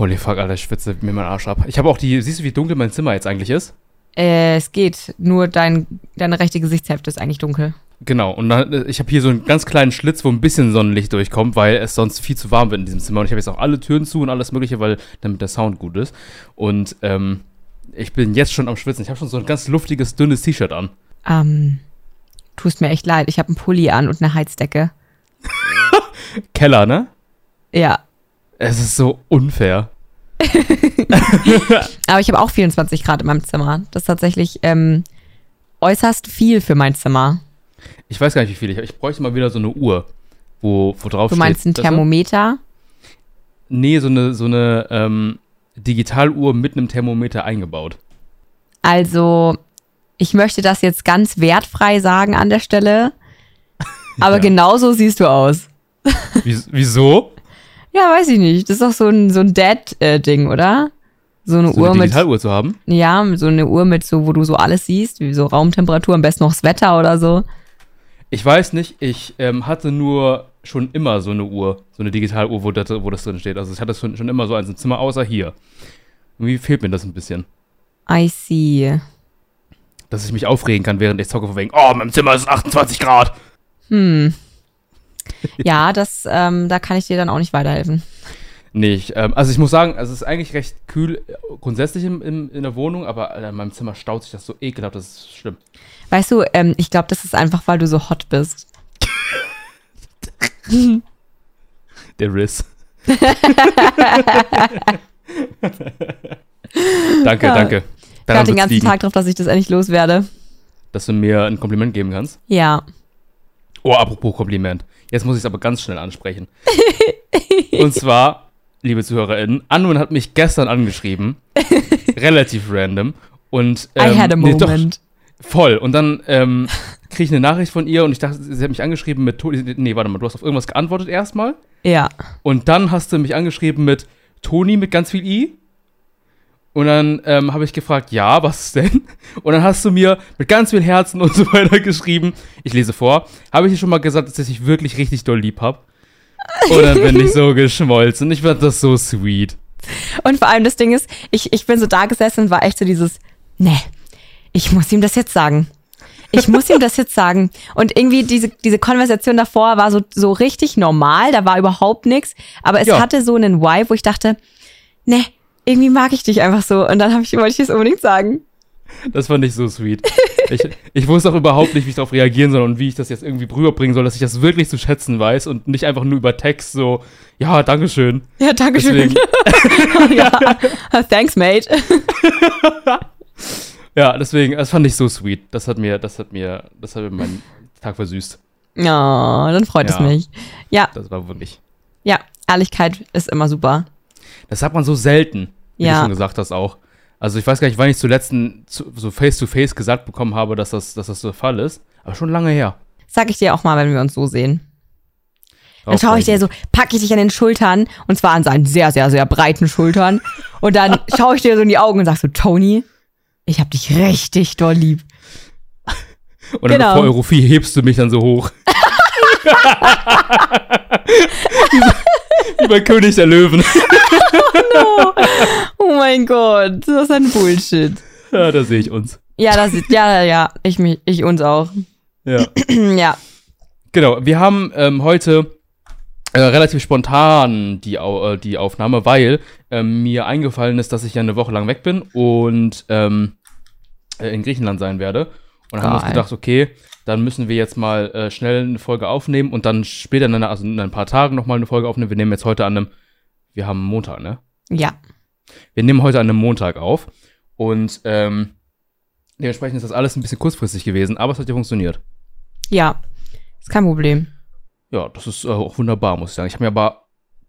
Holy fuck, Alter, ich schwitze mir meinen Arsch ab. Ich habe auch die, siehst du, wie dunkel mein Zimmer jetzt eigentlich ist? Äh, es geht. Nur dein, deine rechte Gesichtshälfte ist eigentlich dunkel. Genau, und dann, äh, ich habe hier so einen ganz kleinen Schlitz, wo ein bisschen Sonnenlicht durchkommt, weil es sonst viel zu warm wird in diesem Zimmer. Und ich habe jetzt auch alle Türen zu und alles Mögliche, weil damit der Sound gut ist. Und ähm, ich bin jetzt schon am Schwitzen. Ich habe schon so ein ganz luftiges, dünnes T-Shirt an. Ähm, tust mir echt leid. Ich habe einen Pulli an und eine Heizdecke. Keller, ne? Ja. Es ist so unfair. Aber ich habe auch 24 Grad in meinem Zimmer. Das ist tatsächlich ähm, äußerst viel für mein Zimmer. Ich weiß gar nicht, wie viel ich habe. Ich bräuchte mal wieder so eine Uhr, wo, wo drauf Du meinst ein steht. Thermometer? Nee, so eine, so eine ähm, Digitaluhr mit einem Thermometer eingebaut. Also, ich möchte das jetzt ganz wertfrei sagen an der Stelle. Aber Ja. genauso siehst du aus. Wie, wieso? Ja, weiß ich nicht. Das ist doch so ein, so ein Dad-Ding, oder? So eine So Uhr eine mit. Digitaluhr zu haben? Ja, so eine Uhr mit so, wo du so alles siehst, wie so Raumtemperatur, am besten noch das Wetter oder so. Ich weiß nicht, ich ähm, hatte nur schon immer so eine Uhr, so eine Digitaluhr, wo das, wo das drin steht. Also ich hatte schon, schon immer so eins im Zimmer, außer hier. Irgendwie fehlt mir das ein bisschen. I see. Dass ich mich aufregen kann, während ich zocke, von wegen, oh, mein Zimmer ist 28 Grad. Hm. Ja, das, ähm, da kann ich dir dann auch nicht weiterhelfen. Nee, ich, ähm, also ich muss sagen, also es ist eigentlich recht kühl äh, grundsätzlich im, im, in der Wohnung, aber Alter, in meinem Zimmer staut sich das so ekelhaft, das ist schlimm. Weißt du, ähm, ich glaube, das ist einfach, weil du so hot bist. Der Riss. danke, Ja. danke. Ich warte den ganzen liegen, Tag drauf, dass ich das endlich loswerde. dass du mir ein Kompliment geben kannst. Ja. Oh, apropos Kompliment. Jetzt muss ich es aber ganz schnell ansprechen. Und zwar, liebe ZuhörerInnen, Anwin hat mich gestern angeschrieben. relativ random. Und, ähm, I had a nee, doch, moment. voll. Und dann ähm, kriege ich eine Nachricht von ihr und ich dachte, sie hat mich angeschrieben mit, Toni- nee, warte mal, du hast auf irgendwas geantwortet erstmal. ja. Und dann hast du mich angeschrieben mit Toni mit ganz viel I. Und dann ähm, habe ich gefragt, ja, was denn? Und dann hast du mir mit ganz viel Herzen und so weiter geschrieben. Ich lese vor. Habe ich dir schon mal gesagt, dass ich dich wirklich richtig doll lieb habe? Und dann bin ich so geschmolzen. Ich fand das so sweet. Und vor allem das Ding ist, ich, ich bin so da gesessen und war echt so dieses, ne, ich muss ihm das jetzt sagen. Ich muss ihm das jetzt sagen. Und irgendwie diese, diese Konversation davor war so, so richtig normal, da war überhaupt nichts. Aber es Ja. hatte so einen Vibe, wo ich dachte, ne, irgendwie mag ich dich einfach so. Und dann ich, wollte ich es unbedingt sagen. Das fand ich so sweet. Ich, ich wusste auch überhaupt nicht, wie ich darauf reagieren soll und wie ich das jetzt irgendwie rüberbringen soll, dass ich das wirklich zu schätzen weiß und nicht einfach nur über Text so, ja, Dankeschön. Ja, danke schön. Deswegen, ja. Thanks, mate. ja, deswegen, das fand ich so sweet. Das hat mir, das hat mir, das hat mir meinen Tag versüßt. Oh, dann freut es Ja. mich. Ja, Das war wirklich. ja, Ehrlichkeit ist immer super. Das hat man so selten, wie Ja. du schon gesagt hast auch. Also ich weiß gar nicht, wann ich zuletzt so face-to-face gesagt bekommen habe, dass das, dass das so der Fall ist. Aber schon lange her. Sag ich dir auch mal, wenn wir uns so sehen. Dann schaue ich dir so, packe ich dich an den Schultern und zwar an seinen sehr, sehr, sehr breiten Schultern. Und dann schaue ich dir so in die Augen und sag so, Tony, ich hab dich richtig doll lieb. Und dann genau. vor Euro 4 hebst du mich dann so hoch. wie, so- wie bei König der Löwen. Oh mein Gott, das ist ein Bullshit. ja, da sehe ich uns. Ja, das ist, ja, ja, ich mich, ich uns auch. Ja. ja, Genau, wir haben ähm, heute äh, relativ spontan die, äh, die Aufnahme, weil ähm, mir eingefallen ist, dass ich ja eine Woche lang weg bin und ähm, äh, in Griechenland sein werde. Und dann haben wir uns gedacht, okay, dann müssen wir jetzt mal äh, schnell eine Folge aufnehmen und dann später, in einer, also in ein paar Tagen nochmal eine Folge aufnehmen. Wir nehmen jetzt heute an einem, wir haben Montag, ne? ja. Wir nehmen heute an einem Montag auf und ähm, dementsprechend ist das alles ein bisschen kurzfristig gewesen, aber es hat ja funktioniert. Ja, ist kein Problem. Ja, das ist äh, auch wunderbar, muss ich sagen. Ich habe mir aber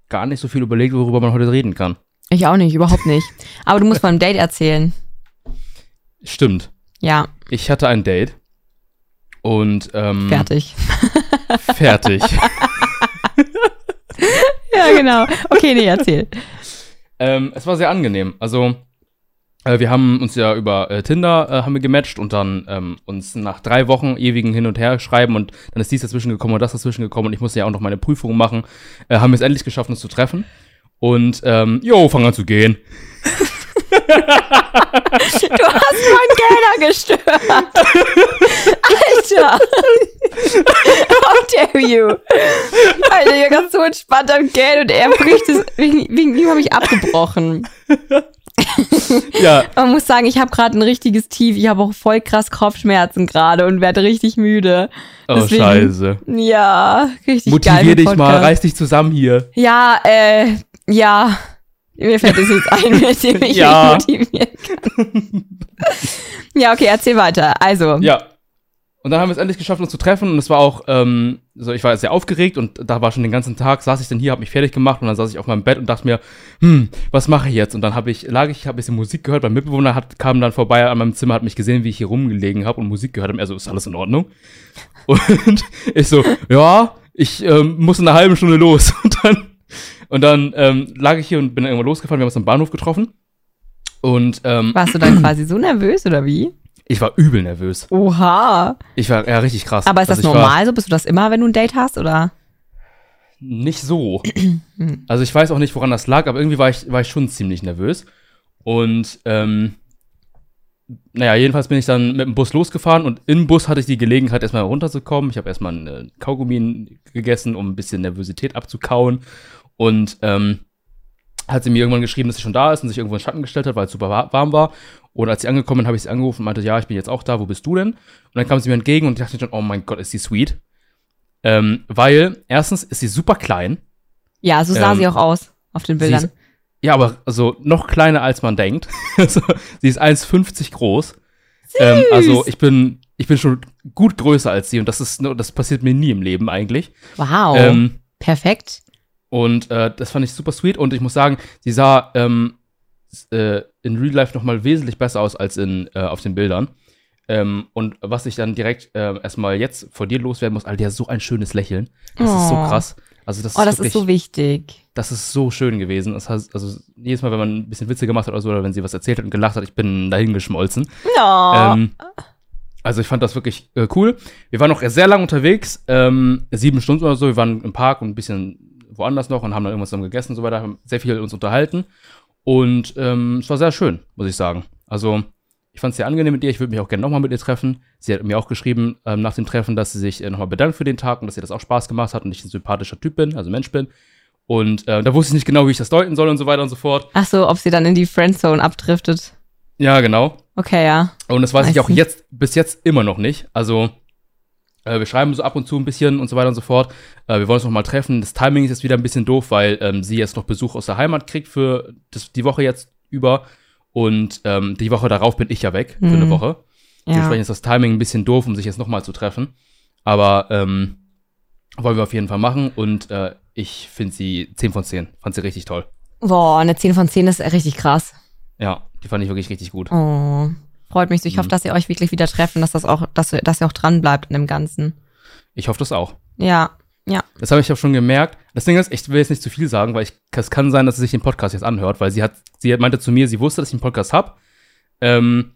gar nicht so viel überlegt, worüber man heute reden kann. Ich auch nicht, überhaupt nicht. Aber du musst beim Date erzählen. Stimmt. Ja, Ich hatte ein Date und ähm, fertig. fertig. Ja, genau. Okay, nee, erzähl. ähm, es war sehr angenehm. Also äh, wir haben uns ja über äh, Tinder äh, haben wir gematcht und dann ähm, uns nach drei Wochen ewigen Hin und Her schreiben und dann ist dies dazwischen gekommen und das dazwischen gekommen und ich musste ja auch noch meine Prüfung machen. Äh, haben wir es endlich geschafft, uns zu treffen. Und, ähm, jo, fang an zu gehen. Du hast meinen Kellner gestört. Alter. How dare you? Alter, ihr ganz so entspannt am Geld und er bricht es. Wegen, wegen ihm habe ich abgebrochen. Ja, Man muss sagen, ich habe gerade ein richtiges Tief. Ich habe auch voll krass Kopfschmerzen gerade und werde richtig müde. oh, Deswegen- scheiße. Ja, richtig geil. Motivier dich mal, reiß dich zusammen hier. Ja, äh, ja. Mir fällt es jetzt ein, mit dem ich Ja. mich motivieren kann. ja, okay, erzähl weiter. Also, Ja. Und dann haben wir es endlich geschafft, uns zu treffen. Und es war auch, ähm, so, ich war sehr aufgeregt und da war schon den ganzen Tag, saß ich dann hier, habe mich fertig gemacht und dann saß ich auf meinem Bett und dachte mir, hm, was mache ich jetzt? Und dann habe ich, lag ich, habe ein bisschen Musik gehört. Mein Mitbewohner hat, kam dann vorbei an meinem Zimmer, hat mich gesehen, wie ich hier rumgelegen habe und Musik gehört habe. Er so, ist alles in Ordnung? Und ich so, ja, ich ähm, muss in einer halben Stunde los. Und dann, und dann ähm, lag ich hier und bin irgendwann losgefahren. Wir haben uns am Bahnhof getroffen. Und ähm, warst du dann quasi so nervös oder wie? ich war übel nervös. Oha. Ich war ja richtig krass. Aber ist das Also war- normal so? Bist du das immer, wenn du ein Date hast, oder? Nicht so. Also ich weiß auch nicht, woran das lag, aber irgendwie war ich, war ich schon ziemlich nervös. Und ähm, naja, jedenfalls bin ich dann mit dem Bus losgefahren und im Bus hatte ich die Gelegenheit, erstmal runterzukommen. Ich habe erstmal einen äh, Kaugummi gegessen, um ein bisschen Nervosität abzukauen. Und ähm, hat sie mir irgendwann geschrieben, dass sie schon da ist und sich irgendwo in den Schatten gestellt hat, weil es super wa- warm war. Und als sie angekommen bin, habe ich sie angerufen und meinte, ja, ich bin jetzt auch da, wo bist du denn? Und dann kam sie mir entgegen und ich dachte schon, oh mein Gott, ist sie sweet. Ähm, weil, erstens ist sie super klein. Ja, so sah Ähm, sie auch aus auf den Bildern. ist, ja, aber also noch kleiner als man denkt. sie ist 1,50 groß. Ähm, also ich bin, ich bin schon gut größer als sie und das ist, das passiert mir nie im Leben eigentlich. wow. Ähm, Perfekt. Und äh, das fand ich super sweet und ich muss sagen, sie sah ähm, äh, in Real Life noch mal wesentlich besser aus als in, äh, auf den Bildern. Ähm, und was ich dann direkt äh, erstmal jetzt vor dir loswerden muss, Alter, die hat so ein schönes Lächeln. Das ist so Oh. krass. Also das Oh, ist das wirklich, ist so wichtig. das ist so schön gewesen. Das heißt, also jedes Mal, wenn man ein bisschen Witze gemacht hat oder so, oder wenn sie was erzählt hat und gelacht hat, ich bin dahin geschmolzen. Oh. Ähm, also ich fand das wirklich äh, cool. Wir waren noch sehr lang unterwegs, ähm, sieben Stunden oder so. Wir waren im Park und ein bisschen woanders noch und haben dann irgendwas zusammen gegessen und so weiter, haben sehr viel uns unterhalten. Und ähm, es war sehr schön, muss ich sagen. Also ich fand es sehr angenehm mit ihr. Ich würde mich auch gerne nochmal mit ihr treffen. Sie hat mir auch geschrieben ähm, nach dem Treffen, dass sie sich äh, nochmal bedankt für den Tag und dass ihr das auch Spaß gemacht hat und ich ein sympathischer Typ bin, also Mensch bin. Und äh, da wusste ich nicht genau, wie ich das deuten soll und so weiter und so fort. Ach so, ob sie dann in die Friendzone abdriftet. Ja, genau. Okay, ja. Und das weiß Weiß ich auch nicht. jetzt, bis jetzt immer noch nicht. Also, äh, wir schreiben so ab und zu ein bisschen und so weiter und so fort. Äh, wir wollen uns noch mal treffen. Das Timing ist jetzt wieder ein bisschen doof, weil ähm, sie jetzt noch Besuch aus der Heimat kriegt für das, die Woche jetzt über. Und ähm, die Woche darauf bin ich ja weg für eine Mhm. Woche. Ja. Dementsprechend ist das Timing ein bisschen doof, um sich jetzt noch mal zu treffen. Aber ähm, wollen wir auf jeden Fall machen. Und äh, ich finde sie 10 von 10. Fand sie richtig toll. Boah, eine 10 von 10 ist richtig krass. Ja, die fand ich wirklich richtig gut. Oh. Freut mich so. Ich hoffe, Mhm. dass ihr euch wirklich wieder treffen, dass das auch, dass, ihr- dass ihr auch dran bleibt in dem Ganzen. Ich hoffe das auch. Ja. Ja. Das habe ich auch schon gemerkt. Das Ding ist, ich will jetzt nicht zu viel sagen, weil ich, es kann sein, dass sie sich den Podcast jetzt anhört, weil sie hat, sie meinte zu mir, sie wusste, dass ich einen Podcast habe. Ähm,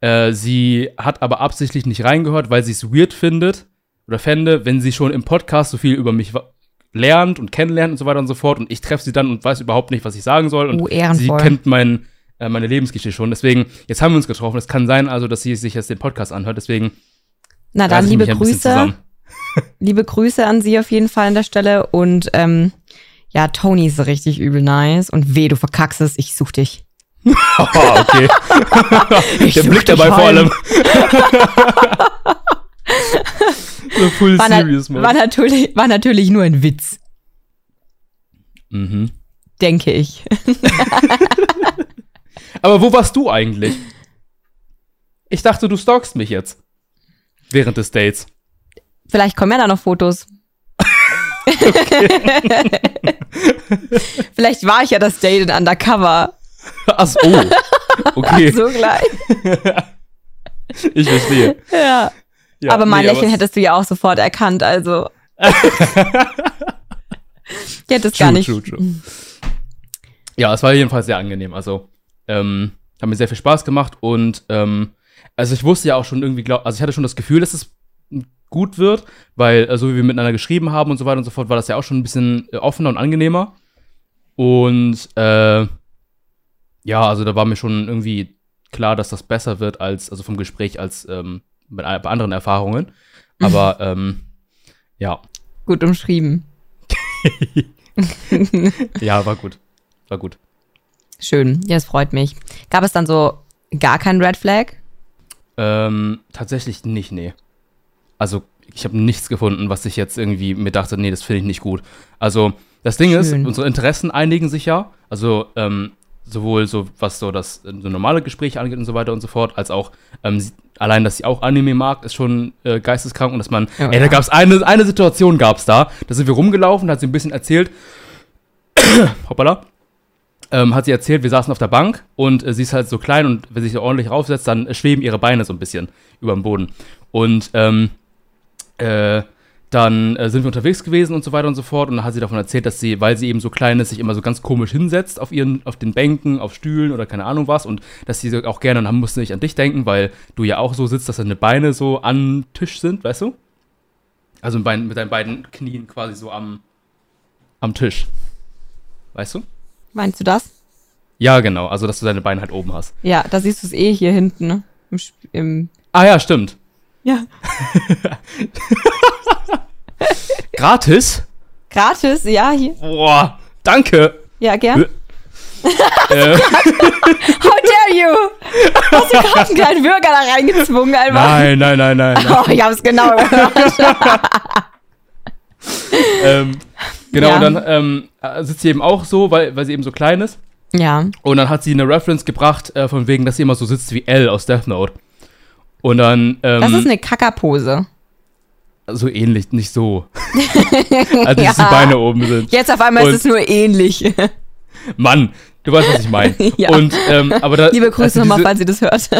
äh, sie hat aber absichtlich nicht reingehört, weil sie es weird findet oder fände, wenn sie schon im Podcast so viel über mich lernt und kennenlernt und so weiter und so fort und ich treffe sie dann und weiß überhaupt nicht, was ich sagen soll und Oh, sie kennt mein, äh, meine Lebensgeschichte schon. Deswegen, jetzt haben wir uns getroffen. Es kann sein also, dass sie sich jetzt den Podcast anhört. Deswegen Na dann, liebe Grüße. Liebe Grüße an sie auf jeden Fall an der Stelle. Und ähm, ja, Tony ist richtig übel nice. Und weh, du verkackst es, ich such dich. Oh, okay. Ich Der Blick dabei vor heim. allem. so full War, serious, war, man. natürlich, war natürlich nur ein Witz, Mhm. denke ich. Aber wo warst du eigentlich? Ich dachte, du stalkst mich jetzt. Während des Dates. Vielleicht kommen ja da noch Fotos. Vielleicht war ich ja das Date in Undercover. Ach so. oh. Okay, So gleich. ich verstehe. Ja. Ja, aber mein nee, Lächeln es- hättest du ja auch sofort erkannt, also. ich hätte es gar nicht. true, true. Ja, es war jedenfalls sehr angenehm. Also, ähm, hat mir sehr viel Spaß gemacht und ähm, also ich wusste ja auch schon irgendwie, glaub, also ich hatte schon das Gefühl, dass es gut wird, weil äh, so wie wir miteinander geschrieben haben und so weiter und so fort, war das ja auch schon ein bisschen äh, offener und angenehmer. Und äh, ja, also da war mir schon irgendwie klar, dass das besser wird als, also vom Gespräch als ähm, bei, bei anderen Erfahrungen. Aber ähm, ja. Gut umschrieben. ja, war gut. War gut. Schön. Ja, es freut mich. Gab es dann so gar keinen Red Flag? Ähm, tatsächlich nicht, nee. Also, ich habe nichts gefunden, was ich jetzt irgendwie mir dachte, nee, das finde ich nicht gut. Also, das Ding Schön. ist, unsere Interessen einigen sich ja. Also, ähm, sowohl so, was so das so normale Gespräch angeht und so weiter und so fort, als auch ähm, sie, allein, dass sie auch Anime mag, ist schon äh, geisteskrank und dass man, Oh, ey, ja. da gab es eine, eine Situation gab's da, da sind wir rumgelaufen, da hat sie ein bisschen erzählt, hoppala, ähm, hat sie erzählt, wir saßen auf der Bank und äh, sie ist halt so klein und wenn sie sich ordentlich raufsetzt, dann schweben ihre Beine so ein bisschen über dem Boden. Und ähm, äh, dann äh, sind wir unterwegs gewesen und so weiter und so fort. Und dann hat sie davon erzählt, dass sie, weil sie eben so klein ist, sich immer so ganz komisch hinsetzt auf ihren, auf den Bänken, auf Stühlen oder keine Ahnung was. Und dass sie auch gerne, und dann musste ich an dich denken, weil du ja auch so sitzt, dass deine Beine so am Tisch sind, weißt du? Also mit deinen beiden Knien quasi so am, am Tisch. Weißt du? Meinst du das? Ja, genau. Also, dass du deine Beine halt oben hast. Ja, da siehst du es eh hier hinten, ne? Im, im Ah ja, stimmt. ja. Gratis? Gratis, ja, hier. Boah, danke. Ja, gern. äh, How dare you? Hast du gerade einen kleinen Bürger da reingezwungen, einfach? nein, nein, nein, nein. nein. Oh, ich hab's genau gehört. ähm, genau, Ja. und dann ähm, äh, sitzt sie eben auch so, weil, weil sie eben so klein ist. ja. Und dann hat sie eine Reference gebracht, äh, von wegen, dass sie immer so sitzt wie L aus Death Note. Und dann, ähm, Das ist eine Kackerpose. so ähnlich, nicht so. also, dass Ja. die Beine oben sind. Jetzt auf einmal Und- ist es nur ähnlich. Mann, du weißt, was ich meine. Ja. Und, ähm, aber da, Liebe Grüße also nochmal, falls ihr das hört.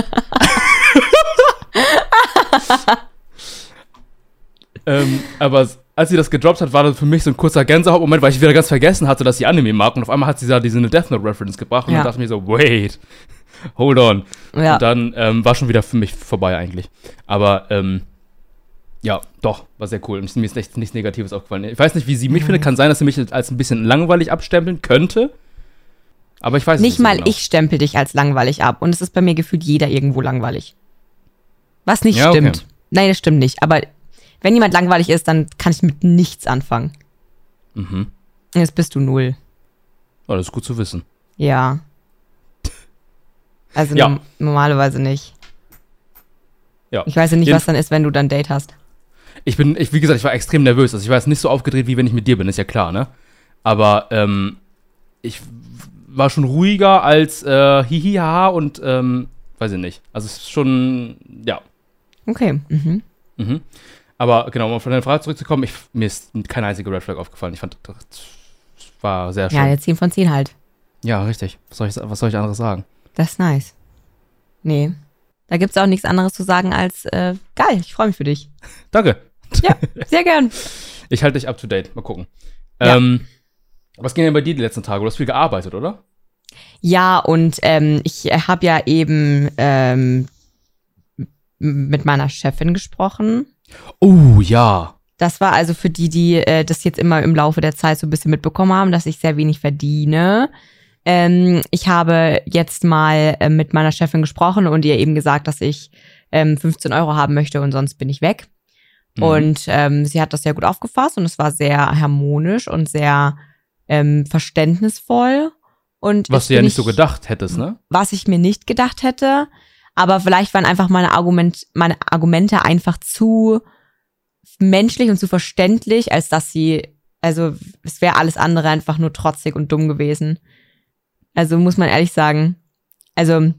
Ähm, aber als sie das gedroppt hat, war das für mich so ein kurzer Gänsehautmoment, weil ich wieder ganz vergessen hatte, dass sie Anime mag. Und auf einmal hat sie da diese Death Note Reference gebracht. Und Ja. dann dachte ich mir so, wait, hold on. Ja. Und dann ähm, war schon wieder für mich vorbei eigentlich. Aber ähm, ja, doch, war sehr cool. Und mir ist echt nichts Negatives aufgefallen. Ich weiß nicht, wie sie mich findet. Kann sein, dass sie mich als ein bisschen langweilig abstempeln könnte. Aber ich weiß Nicht so mal genau. ich stempel dich als langweilig ab. Und es ist bei mir gefühlt jeder irgendwo langweilig. Was nicht Ja, okay. stimmt. Nein, das stimmt nicht. Aber wenn jemand langweilig ist, dann kann ich mit nichts anfangen. Mhm. Jetzt bist du null. Oh, das ist gut zu wissen. Ja. Also Ja. norm- normalerweise nicht. Ja. Ich weiß ja nicht, Jeden- was dann ist, wenn du dann Date hast. Ich bin, ich, wie gesagt, ich war extrem nervös. Also ich war jetzt nicht so aufgedreht, wie wenn ich mit dir bin, ist ja klar, ne? Aber ähm, ich war schon ruhiger als äh, hihi, haha und ähm, weiß ich nicht. Also es ist schon, ja. Okay. Mhm. Mhm. Aber genau, um auf deine Frage zurückzukommen, ich, mir ist keine einzige Red Flag aufgefallen. Ich fand, das war sehr schön. Ja, Ja, jetzt 10 von 10 halt. richtig. Was soll, ich, was soll ich anderes sagen? Das ist nice. Nee. Da gibt's auch nichts anderes zu sagen als äh, geil, ich freue mich für dich. Danke. Ja, sehr gern. Ich halte dich up to date. Mal gucken. Ja. Ähm, was ging denn bei dir die letzten Tage? Du hast viel gearbeitet, oder? Ja, und ähm, ich habe ja eben ähm, mit meiner Chefin gesprochen. Oh, ja. Das war also für die, die äh, das jetzt immer im Laufe der Zeit so ein bisschen mitbekommen haben, dass ich sehr wenig verdiene. Ähm, ich habe jetzt mal äh, mit meiner Chefin gesprochen und ihr eben gesagt, dass ich ähm, 15 Euro haben möchte und sonst bin ich weg. Mhm. Und ähm, sie hat das sehr gut aufgefasst und es war sehr harmonisch und sehr ähm, verständnisvoll. Und Was du ja nicht so gedacht hättest, ne? was ich mir nicht gedacht hätte. Aber vielleicht waren einfach meine, Argument, meine Argumente einfach zu menschlich und zu verständlich, als dass sie, also es wäre alles andere einfach nur trotzig und dumm gewesen. Also muss man ehrlich sagen. Also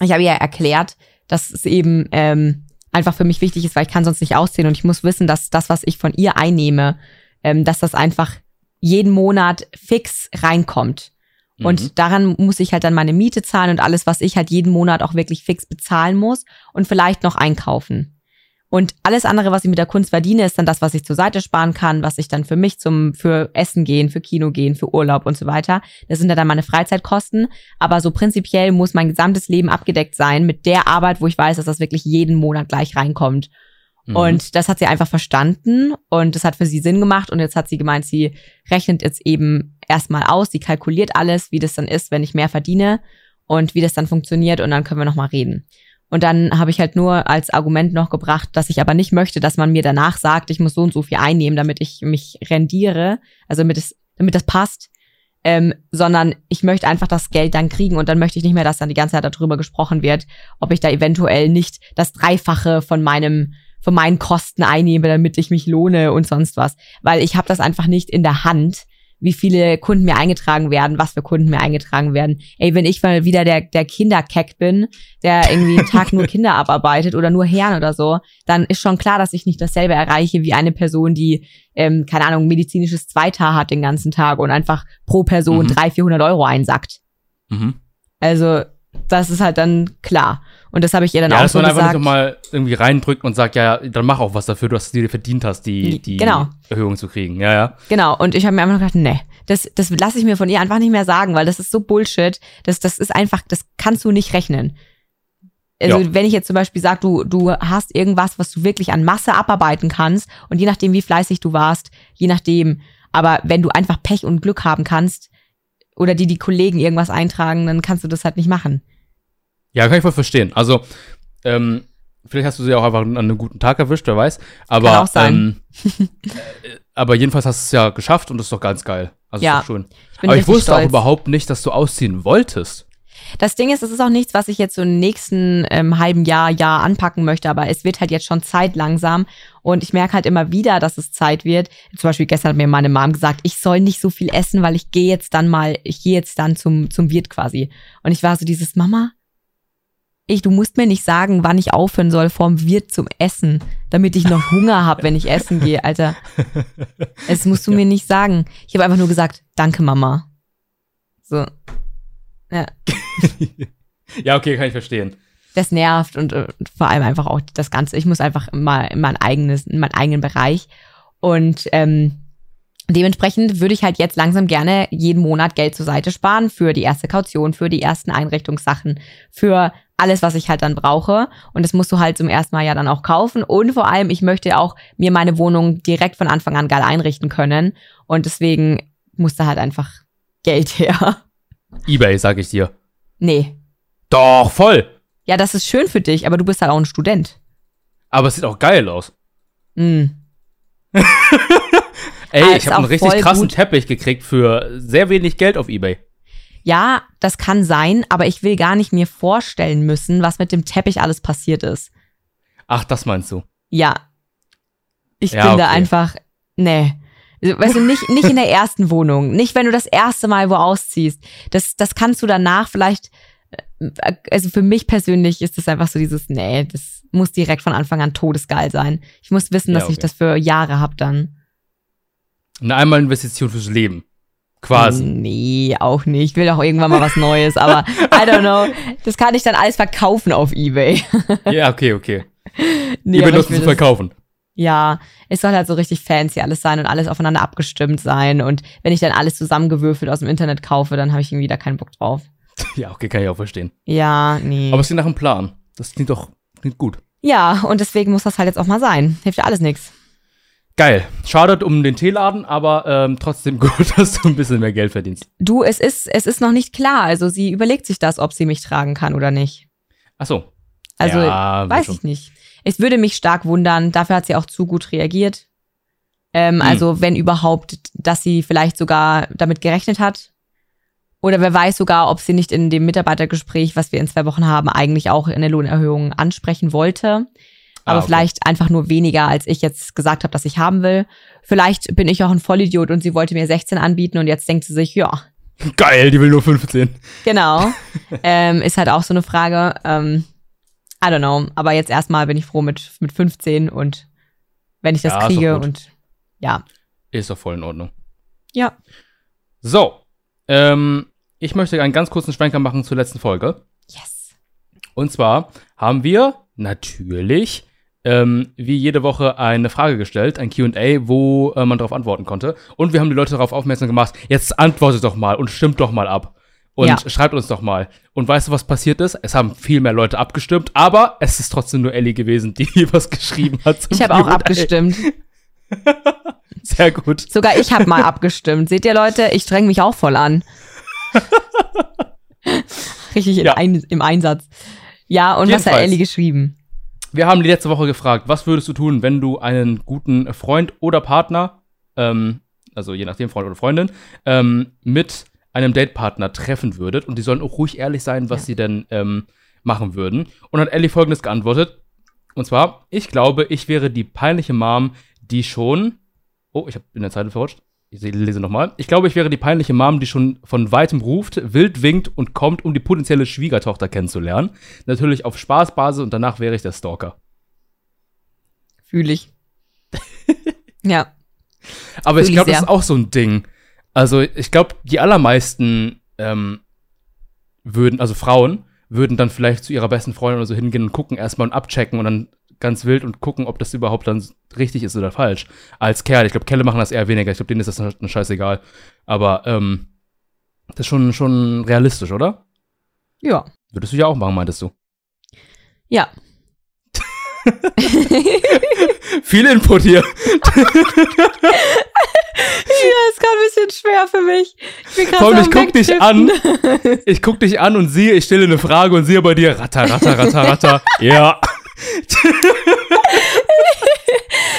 ich habe ja erklärt, dass es eben ähm, einfach für mich wichtig ist, weil ich kann sonst nicht ausziehen und ich muss wissen, dass das, was ich von ihr einnehme, ähm, dass das einfach jeden Monat fix reinkommt. Mhm. Und daran muss ich halt dann meine Miete zahlen und alles, was ich halt jeden Monat auch wirklich fix bezahlen muss und vielleicht noch einkaufen. Und alles andere, was ich mit der Kunst verdiene, ist dann das, was ich zur Seite sparen kann, was ich dann für mich zum, für Essen gehen, für Kino gehen, für Urlaub und so weiter. Das sind ja dann meine Freizeitkosten. Aber so prinzipiell muss mein gesamtes Leben abgedeckt sein mit der Arbeit, wo ich weiß, dass das wirklich jeden Monat gleich reinkommt. Mhm. Und das hat sie einfach verstanden und das hat für sie Sinn gemacht und jetzt hat sie gemeint, sie rechnet jetzt eben erstmal aus, sie kalkuliert alles, wie das dann ist, wenn ich mehr verdiene und wie das dann funktioniert und dann können wir nochmal reden. Und dann habe ich halt nur als Argument noch gebracht, dass ich aber nicht möchte, dass man mir danach sagt, ich muss so und so viel einnehmen, damit ich mich rendiere, also damit es, damit das passt, ähm, sondern ich möchte einfach das Geld dann kriegen und dann möchte ich nicht mehr, dass dann die ganze Zeit darüber gesprochen wird, ob ich da eventuell nicht das Dreifache von meinem von meinen Kosten einnehme, damit ich mich lohne und sonst was, weil ich habe das einfach nicht in der Hand, wie viele Kunden mir eingetragen werden, was für Kunden mir eingetragen werden. Ey, wenn ich mal wieder der, der Kinderkeck bin, der irgendwie einen Tag nur Kinder abarbeitet oder nur Herren oder so, dann ist schon klar, dass ich nicht dasselbe erreiche wie eine Person, die, ähm, keine Ahnung, medizinisches Zweitar hat den ganzen Tag und einfach pro Person Mhm. 300, 400 Euro einsackt. Mhm. Also, das ist halt dann klar. Und das habe ich ihr dann Ja, auch dass so man einfach nicht gesagt. nochmal irgendwie reindrückt und sagt, ja, dann mach auch was dafür, du hast es dir verdient hast, die, die Genau. Erhöhung zu kriegen. Ja, ja. Genau, und ich habe mir einfach gedacht, nee, das, das lasse ich mir von ihr einfach nicht mehr sagen, weil das ist so Bullshit. Das, das ist einfach, das kannst du nicht rechnen. Also, Ja. wenn ich jetzt zum Beispiel sage, du, du hast irgendwas, was du wirklich an Masse abarbeiten kannst, und je nachdem, wie fleißig du warst, je nachdem, aber wenn du einfach Pech und Glück haben kannst, oder die die Kollegen irgendwas eintragen, dann kannst du das halt nicht machen. Ja, kann ich voll verstehen. Also, ähm, vielleicht hast du sie auch einfach an einem guten Tag erwischt, wer weiß. Aber, Kann auch sein. Ähm, äh, aber jedenfalls hast du es ja geschafft und das ist doch ganz geil. Also Ja, ist doch schön. Ich aber ich wusste auch stolz. überhaupt nicht, dass du ausziehen wolltest. Das Ding ist, es ist auch nichts, was ich jetzt so im nächsten ähm, halben Jahr, Jahr anpacken möchte, aber es wird halt jetzt schon Zeit langsam und ich merke halt immer wieder, dass es Zeit wird. Zum Beispiel gestern hat mir meine Mom gesagt, ich soll nicht so viel essen, weil ich gehe jetzt dann mal, ich gehe jetzt dann zum, zum Wirt quasi. Und ich war so dieses, Mama, ich, du musst mir nicht sagen, wann ich aufhören soll vorm Wirt zum Essen, damit ich noch Hunger habe, wenn ich essen gehe, Alter. Es musst du mir nicht sagen. Ich habe einfach nur gesagt, danke, Mama. So. Ja. ja, okay, kann ich verstehen. das nervt und äh, vor allem einfach auch das Ganze. Ich muss einfach mal in mein eigenes, in meinen eigenen Bereich. Und ähm, dementsprechend würde ich halt jetzt langsam gerne jeden Monat Geld zur Seite sparen für die erste Kaution, für die ersten Einrichtungssachen, für alles, was ich halt dann brauche. Und das musst du halt zum ersten Mal ja dann auch kaufen. Und vor allem, ich möchte auch mir meine Wohnung direkt von Anfang an geil einrichten können. Und deswegen muss da halt einfach Geld her. Ebay, sag ich dir. Nee. Doch, voll. Ja, das ist schön für dich, aber du bist halt auch ein Student. Aber es sieht auch geil aus. Mm. Ey, Ah, ich habe einen richtig krassen gut. Teppich gekriegt für sehr wenig Geld auf Ebay. Ja, das kann sein, aber ich will gar nicht mir vorstellen müssen, was mit dem Teppich alles passiert ist. Ach, das meinst du? Ja. Ich Ja, bin da okay. einfach, nee. Also, Weißt du, nicht, nicht in der ersten Wohnung, nicht wenn du das erste Mal wo ausziehst. Das, das kannst du danach vielleicht, äh, also für mich persönlich ist das einfach so dieses, nee, das muss direkt von Anfang an todesgeil sein. Ich muss wissen, Ja, dass ich okay. das für Jahre hab dann. Eine einmal Investition fürs Leben. Quasi. Nee, auch nicht. Ich will auch irgendwann mal was Neues, aber I don't know. Das kann ich dann alles verkaufen auf Ebay. Ja, okay, okay. Nee, Ebay ich nutzen zu verkaufen. Ja, es soll halt so richtig fancy alles sein und alles aufeinander abgestimmt sein. Und wenn ich dann alles zusammengewürfelt aus dem Internet kaufe, dann habe ich irgendwie da keinen Bock drauf. Ja, okay, kann ich auch verstehen. Ja, nee. Aber es klingt nach einem Plan. Das klingt doch klingt gut. ja, und deswegen muss das halt jetzt auch mal sein. Hilft ja alles nichts. Geil. Schade um den Teeladen, aber ähm, trotzdem gut, dass du ein bisschen mehr Geld verdienst. Du, es ist, es ist noch nicht klar. Also sie überlegt sich das, ob sie mich tragen kann oder nicht. Ach so. Also ja, weiß schon. ich nicht. Es würde mich stark wundern. Dafür hat sie auch zu gut reagiert. Ähm, Hm. Also wenn überhaupt, dass sie vielleicht sogar damit gerechnet hat. Oder wer weiß sogar, ob sie nicht in dem Mitarbeitergespräch, was wir in zwei Wochen haben, eigentlich auch eine Lohnerhöhung ansprechen wollte. Aber Ah, okay. vielleicht einfach nur weniger, als ich jetzt gesagt habe, dass ich haben will. Vielleicht bin ich auch ein Vollidiot und sie wollte mir 16 anbieten und jetzt denkt sie sich, ja, Geil, die will nur 15. Genau. ähm, ist halt auch so eine Frage. Ähm, I don't know. Aber jetzt erstmal bin ich froh mit, mit 15 und wenn ich das Ja, kriege und ja. Ist doch voll in Ordnung. Ja. So. Ähm, ich möchte einen ganz kurzen Schwenker machen zur letzten Folge. Yes. Und zwar haben wir natürlich ähm, wie jede Woche eine Frage gestellt, ein QA, wo äh, man darauf antworten konnte. Und wir haben die Leute darauf aufmerksam gemacht, jetzt antwortet doch mal und stimmt doch mal ab. Und Ja. schreibt uns doch mal. Und weißt du, was passiert ist? Es haben viel mehr Leute abgestimmt, aber es ist trotzdem nur Ellie gewesen, die was geschrieben hat. Ich habe auch abgestimmt. Sehr gut. Sogar ich habe mal abgestimmt. Seht ihr, Leute, ich streng mich auch voll an. Richtig Ja. ein, im Einsatz. Ja, und was hat Jedenfalls. Ellie geschrieben? Wir haben die letzte Woche gefragt, was würdest du tun, wenn du einen guten Freund oder Partner, ähm, also je nachdem Freund oder Freundin, ähm, mit einem Datepartner treffen würdet und die sollen auch ruhig ehrlich sein, was Ja. sie denn ähm, machen würden. Und hat Ellie folgendes geantwortet. Und zwar, ich glaube, ich wäre die peinliche Mom, die schon. Oh, ich habe in der Zeile verrutscht. Ich se- lese nochmal. Ich glaube, ich wäre die peinliche Mom, die schon von weitem ruft, wild winkt und kommt, um die potenzielle Schwiegertochter kennenzulernen. Natürlich auf Spaßbasis und danach wäre ich der Stalker. Fühle ich. ja. Aber ich Fühl ich glaube, das ist auch so ein Ding. Also, ich glaube, die allermeisten ähm, würden, also Frauen, würden dann vielleicht zu ihrer besten Freundin oder so hingehen und gucken erstmal und abchecken und dann ganz wild und gucken, ob das überhaupt dann richtig ist oder falsch. Als Kerl. Ich glaube, Kerle machen das eher weniger. Ich glaube, denen ist das dann scheißegal. Aber ähm, das ist schon, schon realistisch, oder? Ja. Würdest du ja auch machen, meintest du? Ja. Viel Input hier. Ja, ist gerade ein bisschen schwer für mich. Ich bin Komm, so ich guck dich Wegtippen. Ich guck dich an und sehe, ich stelle eine Frage und sehe bei dir ratter, ratter, ratter, ratter. ja.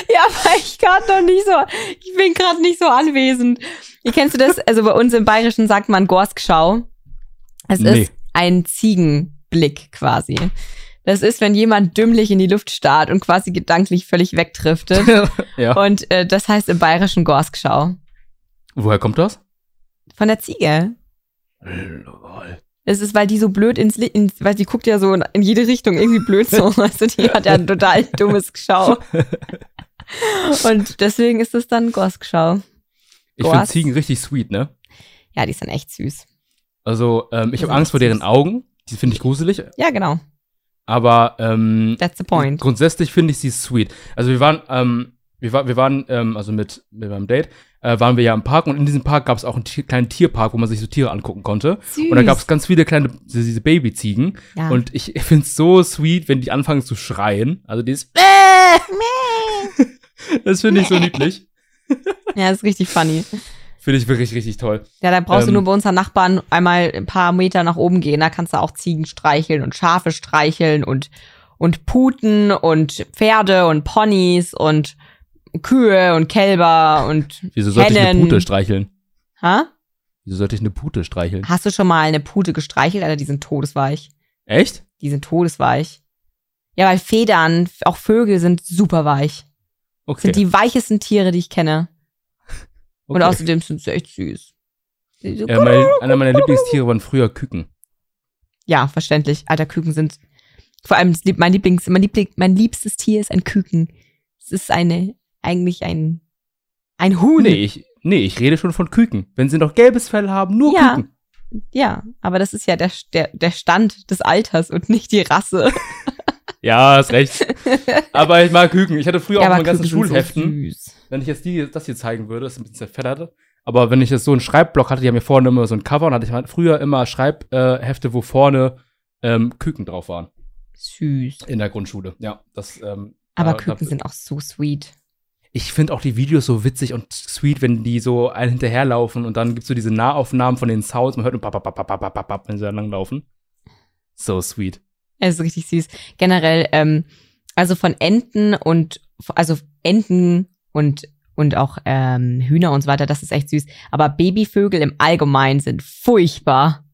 Ja, aber ich gerade noch nicht so, ich bin gerade nicht so anwesend. Wie kennst du das? Also bei uns im Bayerischen sagt man Gorskschau. Es Nee. ist ein Ziegenblick quasi. Das ist, wenn jemand dümmlich in die Luft starrt und quasi gedanklich völlig wegdriftet. ja. Und äh, das heißt im Bayerischen Gorskschau. Woher kommt das? Von der Ziege. Lol. Es ist, weil die so blöd ins, ins weil die guckt ja so in jede Richtung irgendwie blöd so. Also die hat ja ein total dummes Geschau. Und deswegen ist es dann Gorskschau. Ich finde? Ziegen richtig sweet, ne? Ja, die sind echt süß. Also, ähm, ich habe Angst vor deren. Augen. Die finde ich gruselig. Ja, genau. Aber ähm, That's the point. grundsätzlich finde ich sie sweet. Also wir waren, ähm, wir, war, wir waren, ähm, also mit, mit meinem Date, äh, waren wir ja im Park und in diesem Park gab es auch einen Tier, kleinen Tierpark, wo man sich so Tiere angucken konnte. Süß. Und da gab es ganz viele kleine, diese diese Babyziegen. ja. Und ich finde es so sweet, wenn die anfangen zu schreien. Also dieses, das finde ich so niedlich. ja, ist richtig funny. Finde ich wirklich richtig toll. Ja, da brauchst Ähm. du nur bei unseren Nachbarn einmal ein paar Meter nach oben gehen. Da kannst du auch Ziegen streicheln und Schafe streicheln und, und Puten und Pferde und Ponys und Kühe und Kälber und Wieso sollte ich eine Hennen. Pute streicheln? Ha? Wieso sollte ich eine Pute streicheln? Hast du schon mal eine Pute gestreichelt? Alter, die sind todesweich. Echt? Die sind todesweich. Ja, weil Federn, auch Vögel sind super weich. Okay. Sind die weichesten Tiere, die ich kenne. Und okay. außerdem sind sie echt süß. So- ja, mein, einer meiner Lieblingstiere waren früher Küken. Ja, verständlich. Alter, Küken sind. Vor allem mein Lieblings, mein Liebling, mein liebstes Tier ist ein Küken. Es ist eine, eigentlich ein, ein Huhn. Nee, ich, nee, ich rede schon von Küken. Wenn sie noch gelbes Fell haben, nur Ja. Küken. Ja, aber das ist ja der, der, der Stand des Alters und nicht die Rasse. Ja, hast recht. aber ich mag Küken. Ich hatte früher ja, auch aber meine ganzen Schulheften. So süß. Wenn ich jetzt die, das hier zeigen würde, ist ein bisschen zerfettert. Aber wenn ich jetzt so einen Schreibblock hatte, die haben mir vorne immer so ein Cover und hatte ich früher immer Schreibhefte, äh, wo vorne ähm, Küken drauf waren. Süß. In der Grundschule. Ja, das. Ähm, Aber da- Küken da- sind auch so sweet. Ich finde auch die Videos so witzig und sweet, wenn die so einen hinterherlaufen und dann gibt's so diese Nahaufnahmen von den Sounds. Man hört nur pap, pap, pap, pap, pap, pap, wenn sie da langlaufen. So sweet. Es ist richtig süß. Generell, ähm, also von Enten und, also Enten und, und auch ähm, Hühner und so weiter, das ist echt süß. Aber Babyvögel im Allgemeinen sind furchtbar.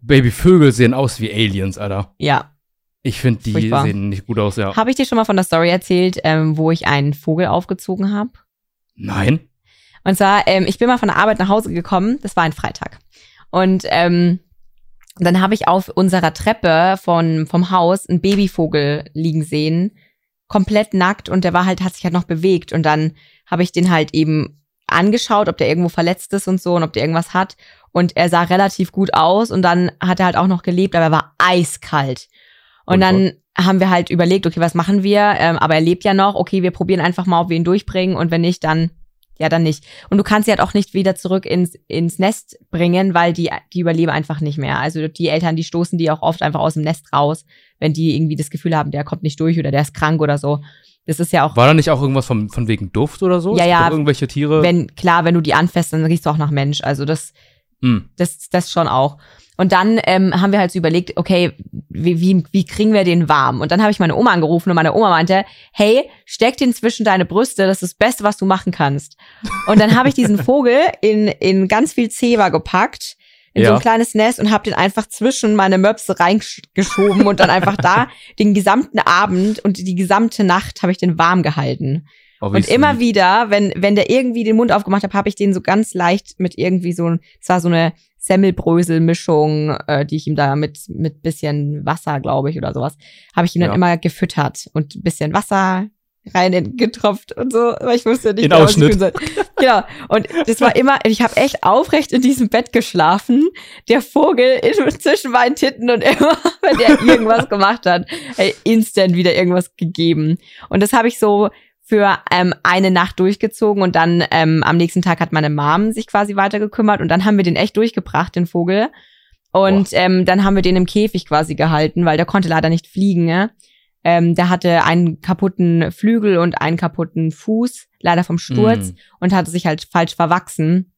Babyvögel sehen aus wie Aliens, Alter. Ja. Ich finde, die Furchtbar. sehen nicht gut aus, ja. Habe ich dir schon mal von der Story erzählt, ähm, wo ich einen Vogel aufgezogen habe? Nein? Und zwar, ähm, ich bin mal von der Arbeit nach Hause gekommen, das war ein Freitag. Und ähm, dann habe ich auf unserer Treppe von, vom Haus einen Babyvogel liegen sehen, komplett nackt und der war halt, hat sich halt noch bewegt. Und dann habe ich den halt eben angeschaut, ob der irgendwo verletzt ist und so und ob der irgendwas hat. Und er sah relativ gut aus und dann hat er halt auch noch gelebt, aber er war eiskalt. Und Und dann haben wir halt überlegt, okay, was machen wir? Ähm, aber er lebt ja noch, okay, wir probieren einfach mal, ob wir ihn durchbringen und wenn nicht, dann ja, dann nicht. Und du kannst sie halt auch nicht wieder zurück ins, ins Nest bringen, weil die, die überleben einfach nicht mehr. Also die Eltern, die stoßen die auch oft einfach aus dem Nest raus, wenn die irgendwie das Gefühl haben, der kommt nicht durch oder der ist krank oder so. Das ist ja auch, War da nicht auch irgendwas von, von wegen Duft oder so? Ja, ja, Irgendwelche Tiere? wenn, klar, wenn du die anfasst, dann riechst du auch nach Mensch. Also das, Hm. das, das schon auch. Und dann ähm, haben wir halt so überlegt, okay, wie, wie, wie kriegen wir den warm? Und dann habe ich meine Oma angerufen und meine Oma meinte, hey, steck den zwischen deine Brüste, das ist das Beste, was du machen kannst. Und dann habe ich diesen Vogel in, in ganz viel Zewa gepackt, in so Ja. ein kleines Nest und habe den einfach zwischen meine Möpse reingeschoben und dann einfach da den gesamten Abend und die gesamte Nacht habe ich den warm gehalten. Wie Und immer wieder, wenn, wenn der irgendwie den Mund aufgemacht hat, habe ich den so ganz leicht mit irgendwie so, es war so eine Semmelbrösel-Mischung, äh, die ich ihm da mit, mit bisschen Wasser, glaube ich, oder sowas, habe ich ihm dann Ja. immer gefüttert und ein bisschen Wasser rein getropft und so, weil ich wusste nicht, In genau, was ich tun soll. Genau. Und das war immer, ich habe echt aufrecht in diesem Bett geschlafen. Der Vogel in, zwischen meinen Titten und immer, wenn der irgendwas gemacht hat, ey, instant wieder irgendwas gegeben. Und das habe ich so für ähm, eine Nacht durchgezogen und dann ähm, am nächsten Tag hat meine Mom sich quasi weiter gekümmert und dann haben wir den echt durchgebracht, den Vogel. Und ähm, dann haben wir den im Käfig quasi gehalten, weil der konnte leider nicht fliegen. Ne? Ähm, der hatte einen kaputten Flügel und einen kaputten Fuß, leider vom Sturz Mm. und hatte sich halt falsch verwachsen.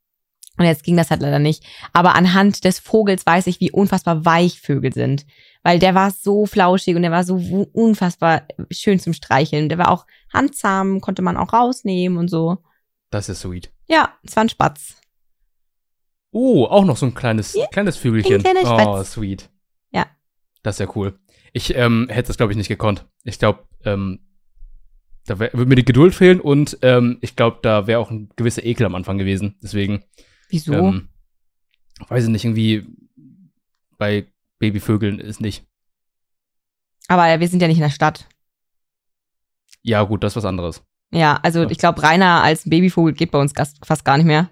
Und jetzt ging das halt leider nicht. Aber anhand des Vogels weiß ich, wie unfassbar weich Vögel sind. Weil der war so flauschig und der war so unfassbar schön zum Streicheln. Der war auch handzahm, konnte man auch rausnehmen und so. Das ist sweet. Ja, es war ein Spatz. Oh, auch noch so ein kleines, Ja, kleines Vögelchen. ein kleiner oh, Spatz. sweet. Ja. Das ist ja cool. Ich ähm, hätte das, glaube ich, nicht gekonnt. Ich glaube, ähm, da wär, würde mir die Geduld fehlen und ähm, ich glaube, da wäre auch ein gewisser Ekel am Anfang gewesen. Deswegen, Wieso? ähm, weiß ich nicht, irgendwie bei Babyvögeln ist nicht. Aber wir sind ja nicht in der Stadt. Ja, gut, das ist was anderes. Ja, also ich glaube, reiner als Babyvogel geht bei uns fast gar nicht mehr.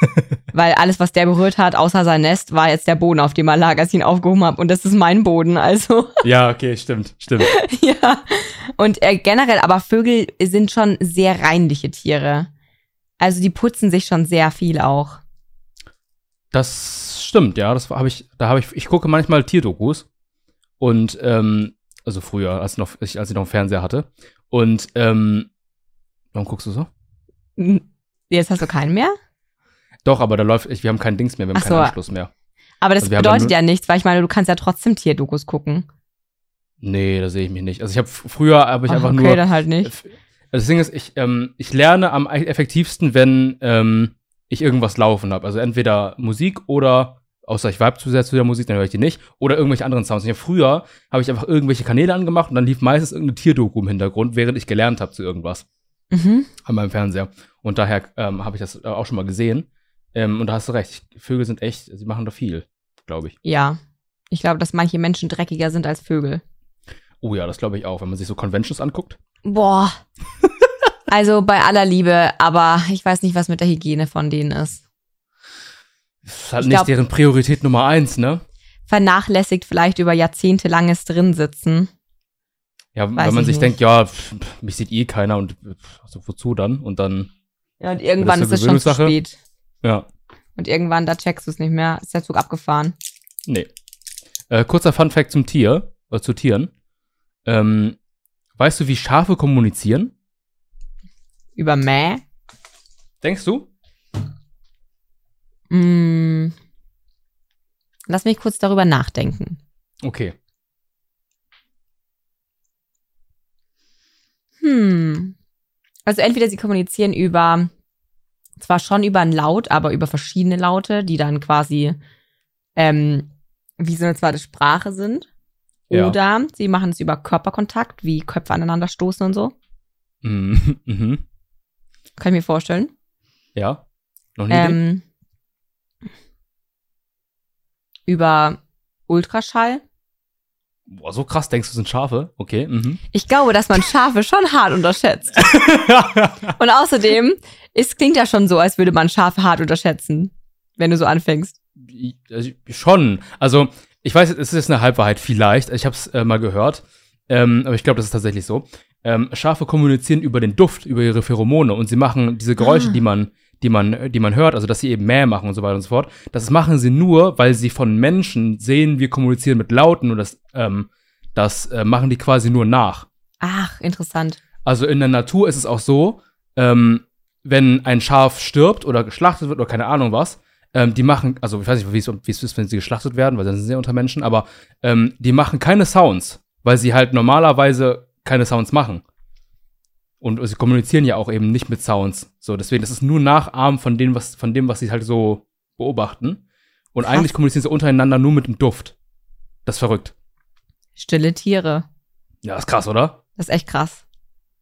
Weil alles, was der berührt hat, außer sein Nest, war jetzt der Boden, auf dem er lag, als ich ihn aufgehoben habe. Und das ist mein Boden, also. ja, okay, stimmt, stimmt. ja. Und äh, generell, aber Vögel sind schon sehr reinliche Tiere. Also die putzen sich schon sehr viel auch. Das stimmt, ja. Das habe ich, da habe ich, ich gucke manchmal Tierdokus. Und, ähm, also früher, als, noch, ich, als ich noch einen Fernseher hatte. Und, ähm, warum guckst du so? Jetzt hast du keinen mehr? Doch, aber da läuft, ich, wir haben keinen Dings mehr, wir haben Ach keinen so. Anschluss mehr. Aber das Also bedeutet ja nichts, weil ich meine, du kannst ja trotzdem Tierdokus gucken. Nee, da sehe ich mich nicht. Also ich habe früher habe ich Ach, einfach okay, nur. dann halt nicht. Also das Ding ist, ich, ähm, ich lerne am effektivsten, wenn ähm, ich irgendwas laufen habe. Also entweder Musik oder, außer ich vibe zu sehr zu der Musik, dann höre ich die nicht, oder irgendwelche anderen Sounds. Und ja, früher habe ich einfach irgendwelche Kanäle angemacht und dann lief meistens irgendeine Tierdoku im Hintergrund, während ich gelernt habe zu irgendwas Mhm. an meinem Fernseher. Und daher ähm, habe ich das äh, auch schon mal gesehen. Ähm, und da hast du recht. Vögel sind echt, sie machen da viel, glaube ich. Ja. Ich glaube, dass manche Menschen dreckiger sind als Vögel. Oh ja, das glaube ich auch, wenn man sich so Conventions anguckt. Boah. Also bei aller Liebe, aber ich weiß nicht, was mit der Hygiene von denen ist. Das ist halt Ich nicht glaub- deren Priorität Nummer eins, ne? Vernachlässigt vielleicht über Jahrzehnte langes drinsitzen. Ja, Weiß wenn man ich sich nicht. denkt, ja, pff, mich sieht eh keiner und pff, also wozu dann? Und dann, Ja, und irgendwann ist es schon zu spät. ja, Und irgendwann, da checkst du es nicht mehr, ist der Zug abgefahren. nee. Äh, kurzer Fun-Fact zum Tier, äh, zu Tieren. Ähm, weißt du, wie Schafe kommunizieren? Über Mäh. Denkst du? Mm. Lass mich kurz darüber nachdenken. Okay. Hm. Also entweder sie kommunizieren über, zwar schon über ein Laut, aber über verschiedene Laute, die dann quasi ähm, wie so eine zweite Sprache sind. Ja. Oder sie machen es über Körperkontakt, wie Köpfe aneinander stoßen und so. Mhm. Kann ich mir vorstellen. Ja. Noch nie. Ähm, über Ultraschall. Boah, so krass denkst du, sind Schafe? Okay. Mhm. Ich glaube, dass man Schafe schon hart unterschätzt. Und außerdem, es klingt ja schon so, als würde man Schafe hart unterschätzen, wenn du so anfängst. Also, schon. Also, ich weiß, es ist eine Halbwahrheit vielleicht. Ich habe es äh, mal gehört. Ähm, aber ich glaube, das ist tatsächlich so. Ähm, Schafe kommunizieren über den Duft, über ihre Pheromone und sie machen diese Geräusche, Ah. die man, die man, die man hört, also dass sie eben Mäh machen und so weiter und so fort. Das machen sie nur, weil sie von Menschen sehen, wir kommunizieren mit Lauten und das, ähm, das äh, machen die quasi nur nach. Ach, interessant. Also in der Natur ist es auch so, ähm, wenn ein Schaf stirbt oder geschlachtet wird oder keine Ahnung was, ähm, die machen, also ich weiß nicht, wie es ist, wenn sie geschlachtet werden, weil dann sind sie ja unter Menschen, aber ähm, die machen keine Sounds, weil sie halt normalerweise keine Sounds machen. Und sie kommunizieren ja auch eben nicht mit Sounds. So, deswegen, das ist nur Nachahmen von dem, was, von dem, was sie halt so beobachten. Und Krass. eigentlich kommunizieren sie untereinander nur mit dem Duft. Das ist verrückt. Stille Tiere. Ja, ist krass, oder? Das ist echt krass.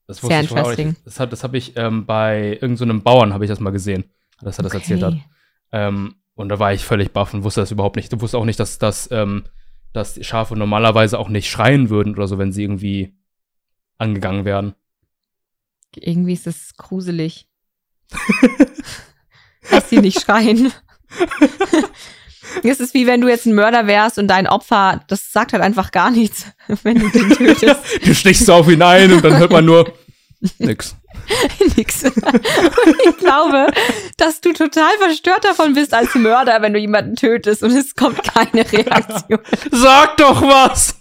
Das Sehr ich interesting. Das, hat- das habe ich ähm, bei irgendeinem so einem Bauern, habe ich das mal gesehen, dass er das erzählt hat. Okay. Ähm, und da war ich völlig baff und wusste das überhaupt nicht. Du wusste auch nicht, dass, dass, ähm, dass Schafe normalerweise auch nicht schreien würden oder so, wenn sie irgendwie angegangen werden. Irgendwie ist es gruselig. Dass sie nicht schreien. Es ist wie wenn du jetzt ein Mörder wärst und dein Opfer, das sagt halt einfach gar nichts, wenn du den tötest. Du stichst so auf ihn ein und dann hört man nur nix. Nix. Und ich glaube, dass du total verstört davon bist als Mörder, wenn du jemanden tötest und es kommt keine Reaktion. Sag doch was!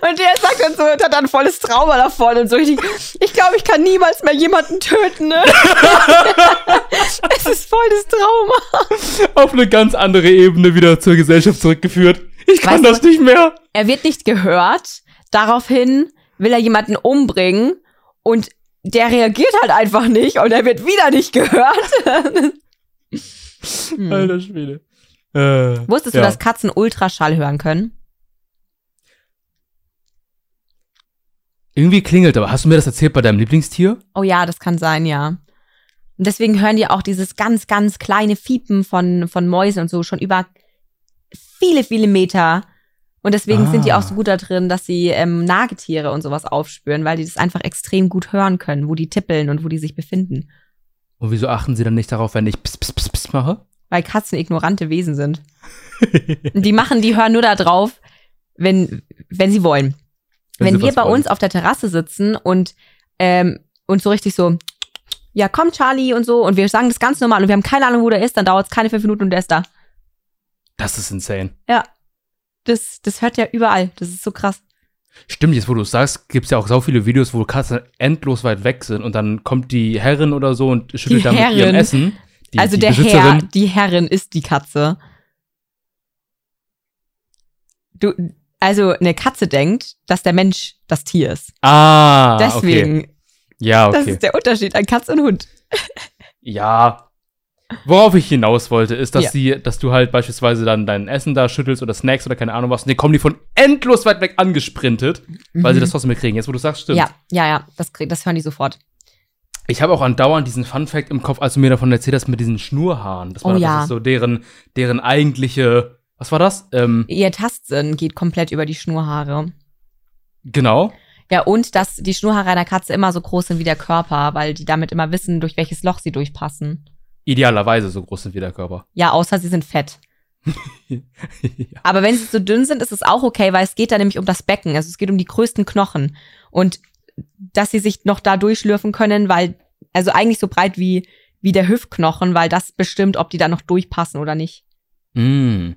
Und der sagt dann so, hat dann volles Trauma davon und so. Ich, ich glaube, ich kann niemals mehr jemanden töten. Ne? es ist volles Trauma. auf eine ganz andere Ebene wieder zur Gesellschaft zurückgeführt. Ich kann Weißt du- das nicht mehr. Er wird nicht gehört. Daraufhin will er jemanden umbringen und der reagiert halt einfach nicht und er wird wieder nicht gehört. Hm. Alter Schwede. Äh, Wusstest ja. du, dass Katzen Ultraschall hören können? Irgendwie klingelt, aber hast du mir das erzählt bei deinem Lieblingstier? Oh ja, das kann sein, ja. Und deswegen hören die auch dieses ganz, ganz kleine Fiepen von, von Mäusen und so schon über viele, viele Meter. Und deswegen sind die Ah. auch so gut da drin, dass sie ähm, Nagetiere und sowas aufspüren, weil die das einfach extrem gut hören können, wo die tippeln und wo die sich befinden. Und wieso achten sie dann nicht darauf, wenn ich pss, pss, pss, pss mache? Weil Katzen ignorante Wesen sind. Die machen, die hören nur da drauf, wenn, wenn sie wollen. Wenn Wenn, sie wir bei wollen. uns auf der Terrasse sitzen und, ähm, und so richtig so, ja, komm, Charlie und so, und wir sagen das ganz normal und wir haben keine Ahnung, wo der ist, dann dauert es keine fünf Minuten und der ist da. Das ist insane. Das, das hört ja überall. Das ist so krass. Stimmt, jetzt wo du es sagst, gibt es ja auch so viele Videos, wo Katzen endlos weit weg sind und dann kommt die Herrin oder so und schüttelt Die dann mit ihrem. Essen. Die, also die der Herr, Besitzerin. die Herrin ist die Katze. Du, also eine Katze denkt, dass der Mensch das Tier ist. Ah, Deswegen, okay. Ja, das okay. ist der Unterschied an Katze und Hund. Ja. Worauf ich hinaus wollte, ist, dass Ja. die, dass du halt beispielsweise dann dein Essen da schüttelst oder Snacks oder keine Ahnung was, und dann kommen die von endlos weit weg angesprintet, weil sie das trotzdem mitkriegen. Jetzt, wo du sagst, stimmt. Mhm. Ja, ja, ja, das, krieg- das hören die sofort. Ich habe auch andauernd diesen Fun Fact im Kopf, als du mir davon erzählt hast mit diesen Schnurhaaren. Das war Oh ja. das ist so deren, deren eigentliche, was war das? Ähm, Ihr Tastsinn geht komplett über die Schnurhaare. genau. Ja, und dass die Schnurhaare einer Katze immer so groß sind wie der Körper, weil die damit immer wissen, durch welches Loch sie durchpassen. Idealerweise so groß sind wie der Körper. Ja, außer sie sind fett. ja. Aber wenn sie so dünn sind, ist es auch okay, weil es geht da nämlich um das Becken. Also es geht um die größten Knochen. Und dass sie sich noch da durchschlürfen können, weil, also eigentlich so breit wie, wie der Hüftknochen, weil das bestimmt, ob die da noch durchpassen oder nicht. Mm.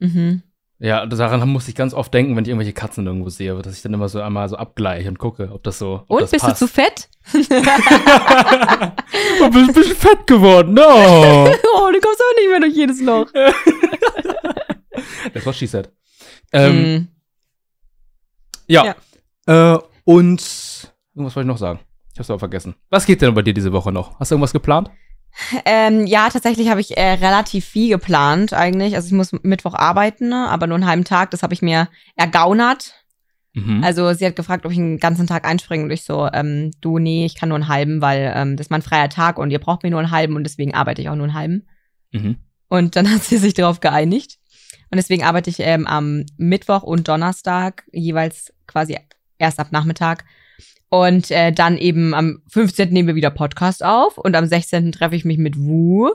Mhm. Ja, daran muss ich ganz oft denken, wenn ich irgendwelche Katzen irgendwo sehe, dass ich dann immer so einmal so abgleiche und gucke, ob das so. Ob Und das bist passt. du zu fett? du bist ein bisschen fett geworden, no. Oh, du kommst auch nicht mehr durch jedes Loch. Das war she said. Ähm, Mhm. ja. Äh, und irgendwas wollte ich noch sagen. Ich hab's aber vergessen. Was geht denn bei dir diese Woche noch? Hast du irgendwas geplant? Ähm, ja, tatsächlich habe ich äh, relativ viel geplant eigentlich. Also ich muss Mittwoch arbeiten, ne? aber nur einen halben Tag. Das habe ich mir ergaunert. Mhm. Also sie hat gefragt, ob ich einen ganzen Tag einspringe und ich so, ähm, du, nee, ich kann nur einen halben, weil ähm, das ist mein freier Tag und ihr braucht mir nur einen halben und deswegen arbeite ich auch nur einen halben. mhm. Und dann hat sie sich darauf geeinigt. Und deswegen arbeite ich ähm, am Mittwoch und Donnerstag jeweils quasi erst ab Nachmittag. Und äh, dann eben am 15. nehmen wir wieder Podcast auf und am 16. treffe ich mich mit Wu.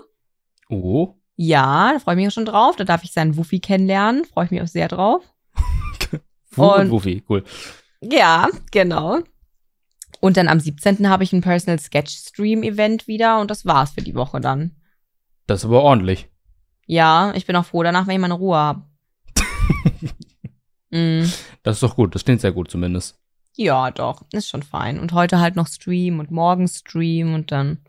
Oh. Ja, da freue ich mich auch schon drauf. Da darf ich seinen Wuffi kennenlernen. Freue ich mich auch sehr drauf. Wu und, Und- Wufi, cool. Ja, genau. Und dann am 17. habe ich ein Personal Sketch Stream Event wieder und das war's für die Woche dann. Das ist aber ordentlich. Ja, ich bin auch froh danach, wenn ich meine Ruhe habe. Mm, Das ist doch gut, das klingt sehr gut zumindest. ja, doch, ist schon fein. Und heute halt noch Stream und morgen Stream und dann,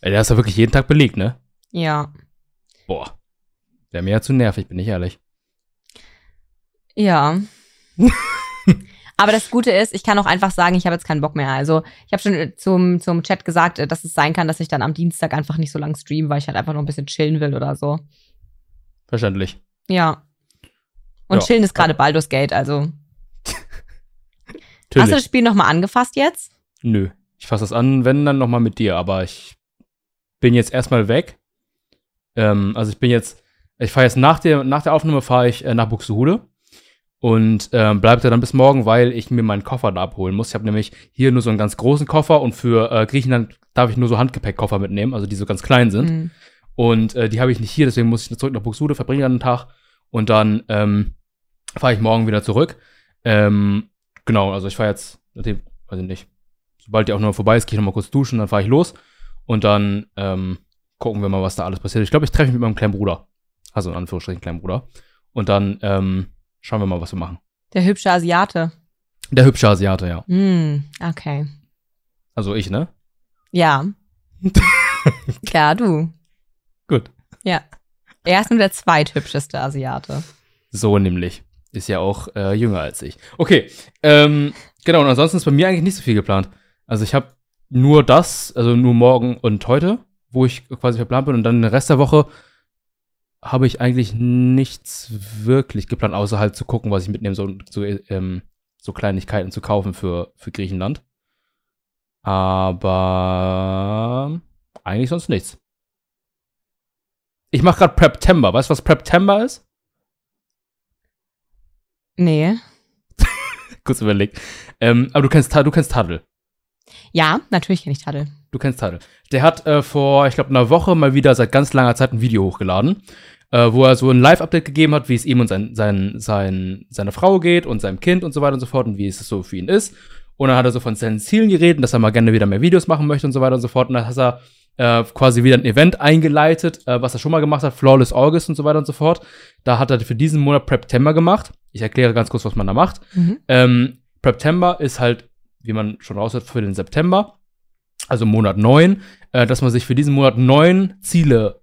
Ey, der ist ja wirklich jeden Tag belegt, ne? ja. Boah. Wäre mir ja zu nervig, bin ich ehrlich. Ja. Aber das Gute ist, ich kann auch einfach sagen, ich habe jetzt keinen Bock mehr. Also ich habe schon äh, zum, zum Chat gesagt, äh, dass es sein kann, dass ich dann am Dienstag einfach nicht so lange stream, weil ich halt einfach nur ein bisschen chillen will oder so. Verständlich. Ja. Und Ja. chillen ist gerade Baldur's Gate, also. Hast du das Spiel nochmal angefasst jetzt? Nö. Ich fasse das an, wenn dann nochmal mit dir, aber ich bin jetzt erstmal weg. Ähm, also ich bin jetzt, ich fahre jetzt nach der, nach der Aufnahme fahre ich äh, nach Buxtehude und ähm, bleibe da dann bis morgen, weil ich mir meinen Koffer da abholen muss. Ich habe nämlich hier nur so einen ganz großen Koffer und für äh, Griechenland darf ich nur so Handgepäckkoffer mitnehmen, also die so ganz klein sind. Mhm. Und äh, die habe ich nicht hier, deswegen muss ich zurück nach Buxtehude, verbringe dann einen Tag und dann ähm, fahre ich morgen wieder zurück. Ähm, genau, also ich fahre jetzt, nachdem, weiß ich nicht, sobald die auch noch vorbei ist, gehe ich noch mal kurz duschen, dann fahre ich los und dann ähm, gucken wir mal, was da alles passiert. Ich glaube, ich treffe mich mit meinem kleinen Bruder. Also in Anführungsstrichen kleinen Bruder. Und dann ähm, schauen wir mal, was wir machen. Der hübsche Asiate. Der hübsche Asiate, ja. Hm, okay. Also ich, ne? Ja. ja, du. Gut. Ja. Er ist nur der zweithübscheste Asiate. So nämlich. Ist ja auch äh, jünger als ich. Okay, ähm, genau, und ansonsten ist bei mir eigentlich nicht so viel geplant. Also ich habe nur das, also nur morgen und heute, wo ich quasi verplant bin und dann den Rest der Woche habe ich eigentlich nichts wirklich geplant, außer halt zu gucken, was ich mitnehme, so, so, ähm, so Kleinigkeiten zu kaufen für, für Griechenland. Aber eigentlich sonst nichts. Ich mache gerade Preptember. Weißt du, was Preptember ist? Nee. Kurz überlegt. Ähm, aber du kennst, du kennst Taddel. Ja, natürlich kenne ich Tadel. Du kennst Taddel. Der hat äh, vor, ich glaube, einer Woche mal wieder seit ganz langer Zeit ein Video hochgeladen, äh, wo er so ein Live-Update gegeben hat, wie es ihm und sein, sein, sein, seiner Frau geht und seinem Kind und so weiter und so fort und wie es so für ihn ist. Und dann hat er so von seinen Zielen geredet, dass er mal gerne wieder mehr Videos machen möchte und so weiter und so fort. Und dann hat er äh, quasi wieder ein Event eingeleitet, äh, was er schon mal gemacht hat, Flawless August und so weiter und so fort. Da hat er für diesen Monat Preptember gemacht. Ich erkläre ganz kurz, was man da macht. Mhm. Ähm, Preptember ist halt, wie man schon raushört, für den September, also Monat 9, äh, dass man sich für diesen Monat neun Ziele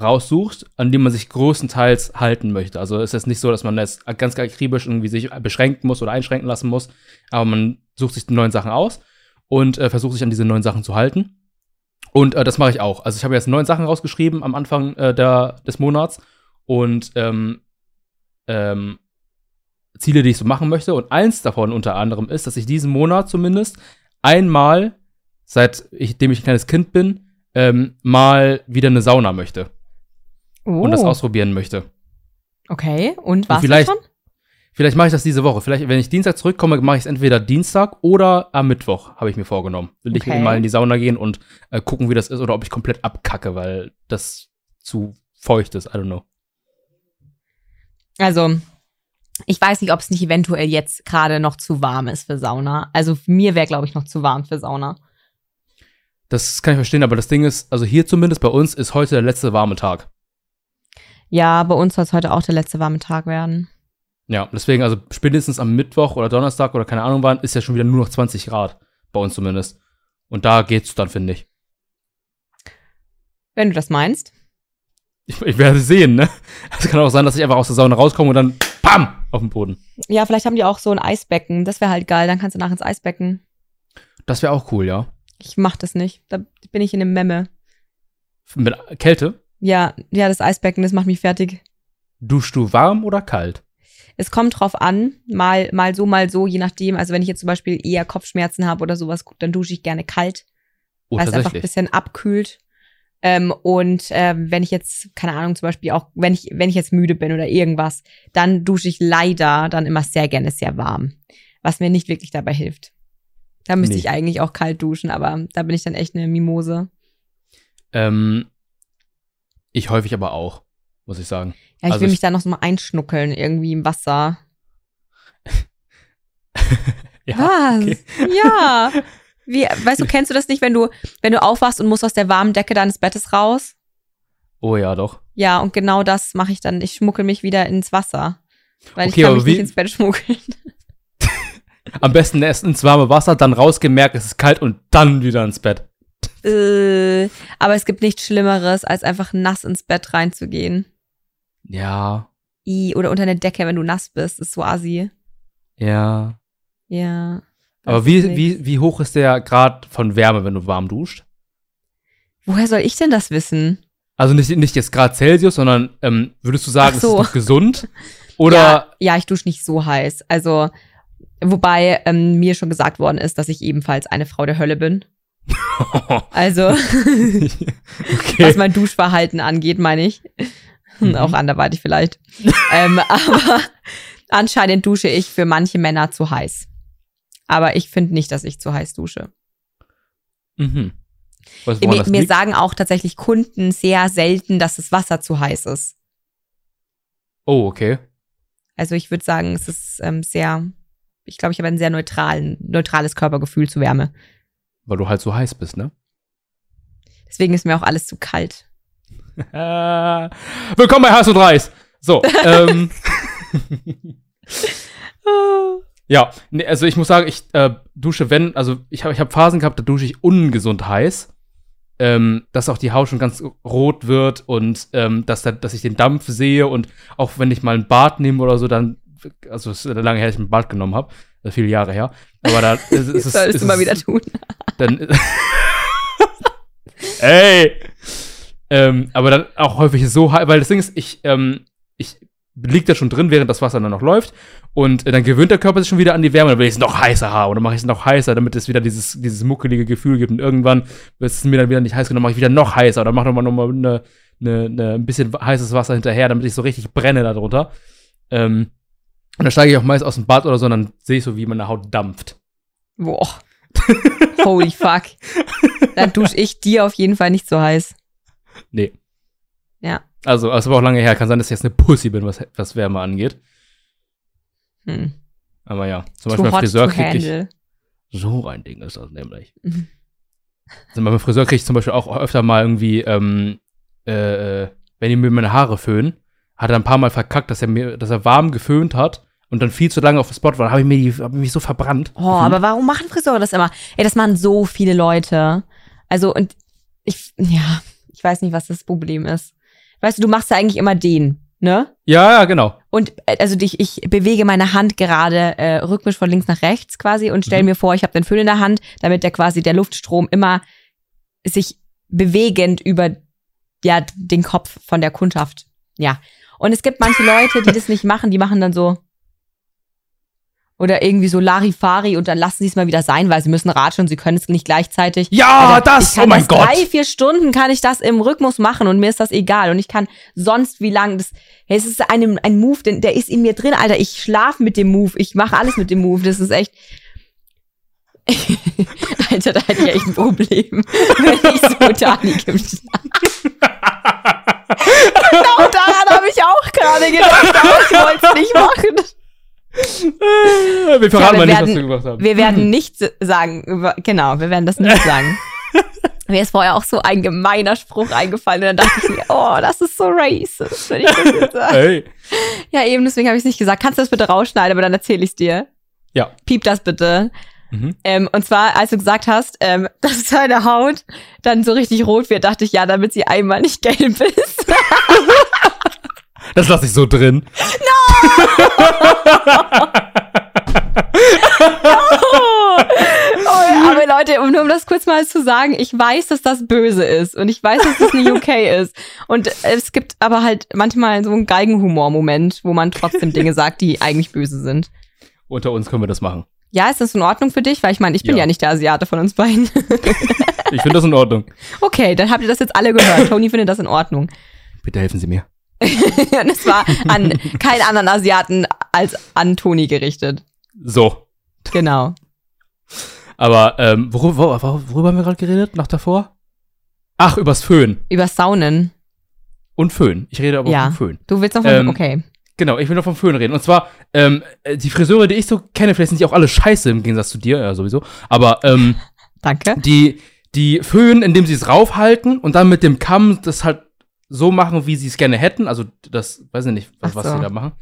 raussucht, an denen man sich größtenteils halten möchte. Also es ist nicht so, dass man jetzt ganz akribisch irgendwie sich beschränken muss oder einschränken lassen muss, aber man sucht sich die neuen Sachen aus und äh, versucht sich an diese neuen Sachen zu halten. Und äh, das mache ich auch. Also ich habe jetzt neun Sachen rausgeschrieben am Anfang äh, der, des Monats und ähm, ähm, Ziele, die ich so machen möchte. Und eins davon unter anderem ist, dass ich diesen Monat zumindest einmal, seitdem ich ein kleines Kind bin, ähm, mal wieder eine Sauna möchte Oh. und das ausprobieren möchte. Okay, und was vielleicht- schon? Vielleicht mache ich das diese Woche. Vielleicht, wenn ich Dienstag zurückkomme, mache ich es entweder Dienstag oder am Mittwoch, habe ich mir vorgenommen. Will ich Okay. ihm mal in die Sauna gehen und äh, gucken, wie das ist oder ob ich komplett abkacke, weil das zu feucht ist. I don't know. Also, ich weiß nicht, ob es nicht eventuell jetzt gerade noch zu warm ist für Sauna. Also mir wäre, glaube ich, noch zu warm für Sauna. Das kann ich verstehen, aber das Ding ist, also hier zumindest bei uns ist heute der letzte warme Tag. Ja, bei uns soll es heute auch der letzte warme Tag werden. Ja, deswegen, also spätestens am Mittwoch oder Donnerstag oder keine Ahnung wann, ist ja schon wieder nur noch 20 Grad. Bei uns zumindest. Und da geht's dann, finde ich. Wenn du das meinst. ich. Ich werde sehen, ne? Es kann auch sein, dass ich einfach aus der Sauna rauskomme und dann PAM! auf den Boden. Ja, vielleicht haben die auch so ein Eisbecken. Das wäre halt geil. Dann kannst du nach ins Eisbecken. Das wäre auch cool, ja. Ich mach das nicht. Da bin ich in einem Memme. Mit Kälte. Ja, ja, das Eisbecken, das macht mich fertig. Duschst du warm oder kalt? Es kommt drauf an, mal, mal so, mal so, je nachdem. Also wenn ich jetzt zum Beispiel eher Kopfschmerzen habe oder sowas, dann dusche ich gerne kalt, Oh, weil es einfach ein bisschen abkühlt. Ähm, und ähm, wenn ich jetzt, keine Ahnung, zum Beispiel auch, wenn ich, wenn ich jetzt müde bin oder irgendwas, dann dusche ich leider dann immer sehr gerne sehr warm. Was mir nicht wirklich dabei hilft. Da müsste Nee. ich eigentlich auch kalt duschen, aber da bin ich dann echt eine Mimose. Ähm, ich häufig aber auch, muss ich sagen. Ja, ich Also will ich- mich da noch so mal einschnuckeln, irgendwie im Wasser. Ja, Was? okay. Ja. Wie, weißt du, kennst du das nicht, wenn du, wenn du aufwachst und musst aus der warmen Decke deines Bettes raus? Oh ja, doch. Ja, und genau das mache ich dann. Ich schmuckel mich wieder ins Wasser. Weil Okay, ich kann mich wie- nicht ins Bett schmuggeln. Am besten erst ins warme Wasser, dann rausgemerkt, es ist kalt und dann wieder ins Bett. Äh, aber es gibt nichts Schlimmeres, als einfach nass ins Bett reinzugehen. Ja, I, oder unter eine Decke, wenn du nass bist. Ist so assi. ja. Ja. Aber wie, wie, wie hoch ist der Grad von Wärme, wenn du warm duscht? Woher soll ich denn das wissen? Also nicht, nicht jetzt Grad Celsius, sondern ähm, würdest du sagen, so. es ist noch gesund? Oder Ja, ja ich dusche nicht so heiß. Also, wobei ähm, mir schon gesagt worden ist, dass ich ebenfalls eine Frau der Hölle bin. Also, okay. was mein Duschverhalten angeht, meine ich. Mhm. Auch anderweitig vielleicht. ähm, aber anscheinend dusche ich für manche Männer zu heiß. Aber ich finde nicht, dass ich zu heiß dusche. mhm. Woran Mir, mir sagen auch tatsächlich Kunden sehr selten, dass das Wasser zu heiß ist. Oh, okay. Also ich würde sagen, es ist ähm, sehr, ich glaube, ich habe ein sehr neutralen, neutrales Körpergefühl zu Wärme. Weil du halt so heiß bist, ne? Deswegen ist mir auch alles zu kalt. Äh, willkommen bei Heiß und Reis. So, ähm. ja, nee, also ich muss sagen, ich äh, dusche, wenn, also ich habe ich hab Phasen gehabt, da dusche ich ungesund heiß. Ähm, dass auch die Haut schon ganz rot wird und ähm, dass, da, dass ich den Dampf sehe und auch wenn ich mal ein Bad nehme oder so, dann, also es ist lange her, dass ich ein Bad genommen habe, also viele Jahre her, aber da ist, ist, solltest ist du mal wieder tun. dann. Ey! Ähm, aber dann auch häufig so heiß, weil das Ding ist, ich, ähm, ich lieg da schon drin, während das Wasser dann noch läuft. Und äh, dann gewöhnt der Körper sich schon wieder an die Wärme, dann will ich es noch heißer haben. Oder mache ich es noch heißer, damit es wieder dieses, dieses muckelige Gefühl gibt. Und irgendwann wird es mir dann wieder nicht heiß genug, mache ich wieder noch heißer. Oder mache nochmal noch mal eine, eine, eine, ein bisschen heißes Wasser hinterher, damit ich so richtig brenne darunter. Ähm, und dann steige ich auch meist aus dem Bad oder so, und dann sehe ich so, wie meine Haut dampft. Boah. Holy fuck. Dann dusche ich dir auf jeden Fall nicht so heiß. Nee. Ja. Also, es war auch lange her. Kann sein, dass ich jetzt eine Pussy bin, was, was Wärme angeht. Hm. Aber ja, zum Beispiel beim Friseur kriege ich. So ein Ding ist das nämlich. Mhm. Also beim Friseur kriege ich zum Beispiel auch öfter mal irgendwie, ähm, äh, äh, wenn die mir meine Haare föhnen, hat er ein paar Mal verkackt, dass er mir, dass er warm geföhnt hat und dann viel zu lange auf dem Spot war. Dann habe ich, mir die- hab ich mich so verbrannt. Oh, aber warum machen Friseure das immer? Ey, das machen so viele Leute. Also, und ich, ja, ich weiß nicht, was das Problem ist. Weißt du, du machst ja eigentlich immer den, ne? Ja, ja, genau. Und äh, also dich, ich bewege meine Hand gerade äh, rhythmisch von links nach rechts quasi und stell Mhm. mir vor, ich habe den Föhn in der Hand, damit der quasi der Luftstrom immer sich bewegend über ja den Kopf von der Kundschaft. Ja. Und es gibt manche Leute, die das nicht machen, die machen dann so oder irgendwie so Larifari und dann lassen sie es mal wieder sein, weil sie müssen ratschen und sie können es nicht gleichzeitig. Ja, Alter, das, oh mein das Gott. Drei, vier Stunden kann ich das im Rhythmus machen und mir ist das egal. Und ich kann sonst wie lang das. Hey, es ist ein, ein Move, den, der ist in mir drin, Alter. Ich schlafe mit dem Move, ich mache alles mit dem Move. Das ist echt. Alter, da hätte ich echt ein Problem, wenn ich so Dani gibt. genau daran habe ich auch gerade gedacht, aber ich wollte es nicht machen. Wir verraten Ja, wir mal nicht, was werden- wir gemacht haben. Wir werden nichts sagen über, genau, wir werden das nicht sagen. Mir ist vorher auch so ein gemeiner Spruch eingefallen und dann dachte ich mir, oh, das ist so racist, wenn ich das jetzt sage. Ey. Ja, eben, deswegen habe ich es nicht gesagt. Kannst du das bitte rausschneiden, aber dann erzähle ich dir. Ja. Piep das bitte. Mhm. Ähm, und zwar, als du gesagt hast, ähm, dass deine Haut dann so richtig rot wird, dachte ich, ja, damit sie einmal nicht gelb ist. Das lasse ich so drin. Oh, aber Leute, um nur um das kurz mal zu sagen, ich weiß, dass das böse ist und ich weiß, dass das nicht okay ist. Und es gibt aber halt manchmal so einen Geigenhumor-Moment, wo man trotzdem Dinge sagt, die eigentlich böse sind. Unter uns können wir das machen. Ja, ist das in Ordnung für dich? Weil ich meine, ich bin ja, Ja. nicht der Asiate von uns beiden. Ich finde das in Ordnung. okay, dann habt ihr das jetzt alle gehört. Tony findet das in Ordnung. Bitte helfen Sie mir. und es war an keinen anderen Asiaten als an Toni gerichtet. So. Genau. Aber ähm, worüber, wor- worüber haben wir gerade geredet? Noch davor? Ach, übers Föhn. Über Saunen. Und Föhn. Ich rede aber Ja. vom Föhn. Du willst noch von, Ähm, okay. Genau, ich will noch vom Föhn reden. Und zwar, ähm, äh, die Friseure, die ich so kenne, vielleicht sind die auch alle scheiße im Gegensatz zu dir, ja, sowieso. Aber, ähm, Danke. die, die föhnen, indem sie es raufhalten und dann mit dem Kamm das halt so machen, wie sie es gerne hätten. Also, das, weiß ich nicht, was, so. sie da machen.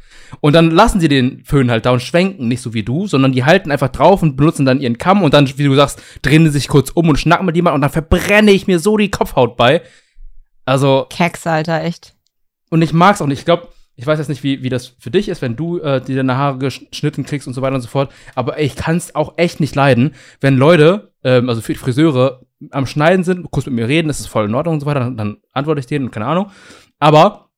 Und dann lassen sie den Föhn halt da und schwenken, nicht so wie du, sondern die halten einfach drauf und benutzen dann ihren Kamm und dann, wie du sagst, drehen sie sich kurz um und schnacken mit jemandem und dann verbrenne ich mir so die Kopfhaut bei. Also, Keks, Alter, echt. und ich mag's auch nicht. Ich glaube, ich weiß jetzt nicht, wie, wie das für dich ist, wenn du äh, dir deine Haare geschnitten kriegst und so weiter und so fort. Aber ich kann's auch echt nicht leiden, wenn Leute, ähm, also für Friseure, am Schneiden sind, kurz mit mir reden, das ist voll in Ordnung und so weiter, dann, dann antworte ich denen und keine Ahnung. Aber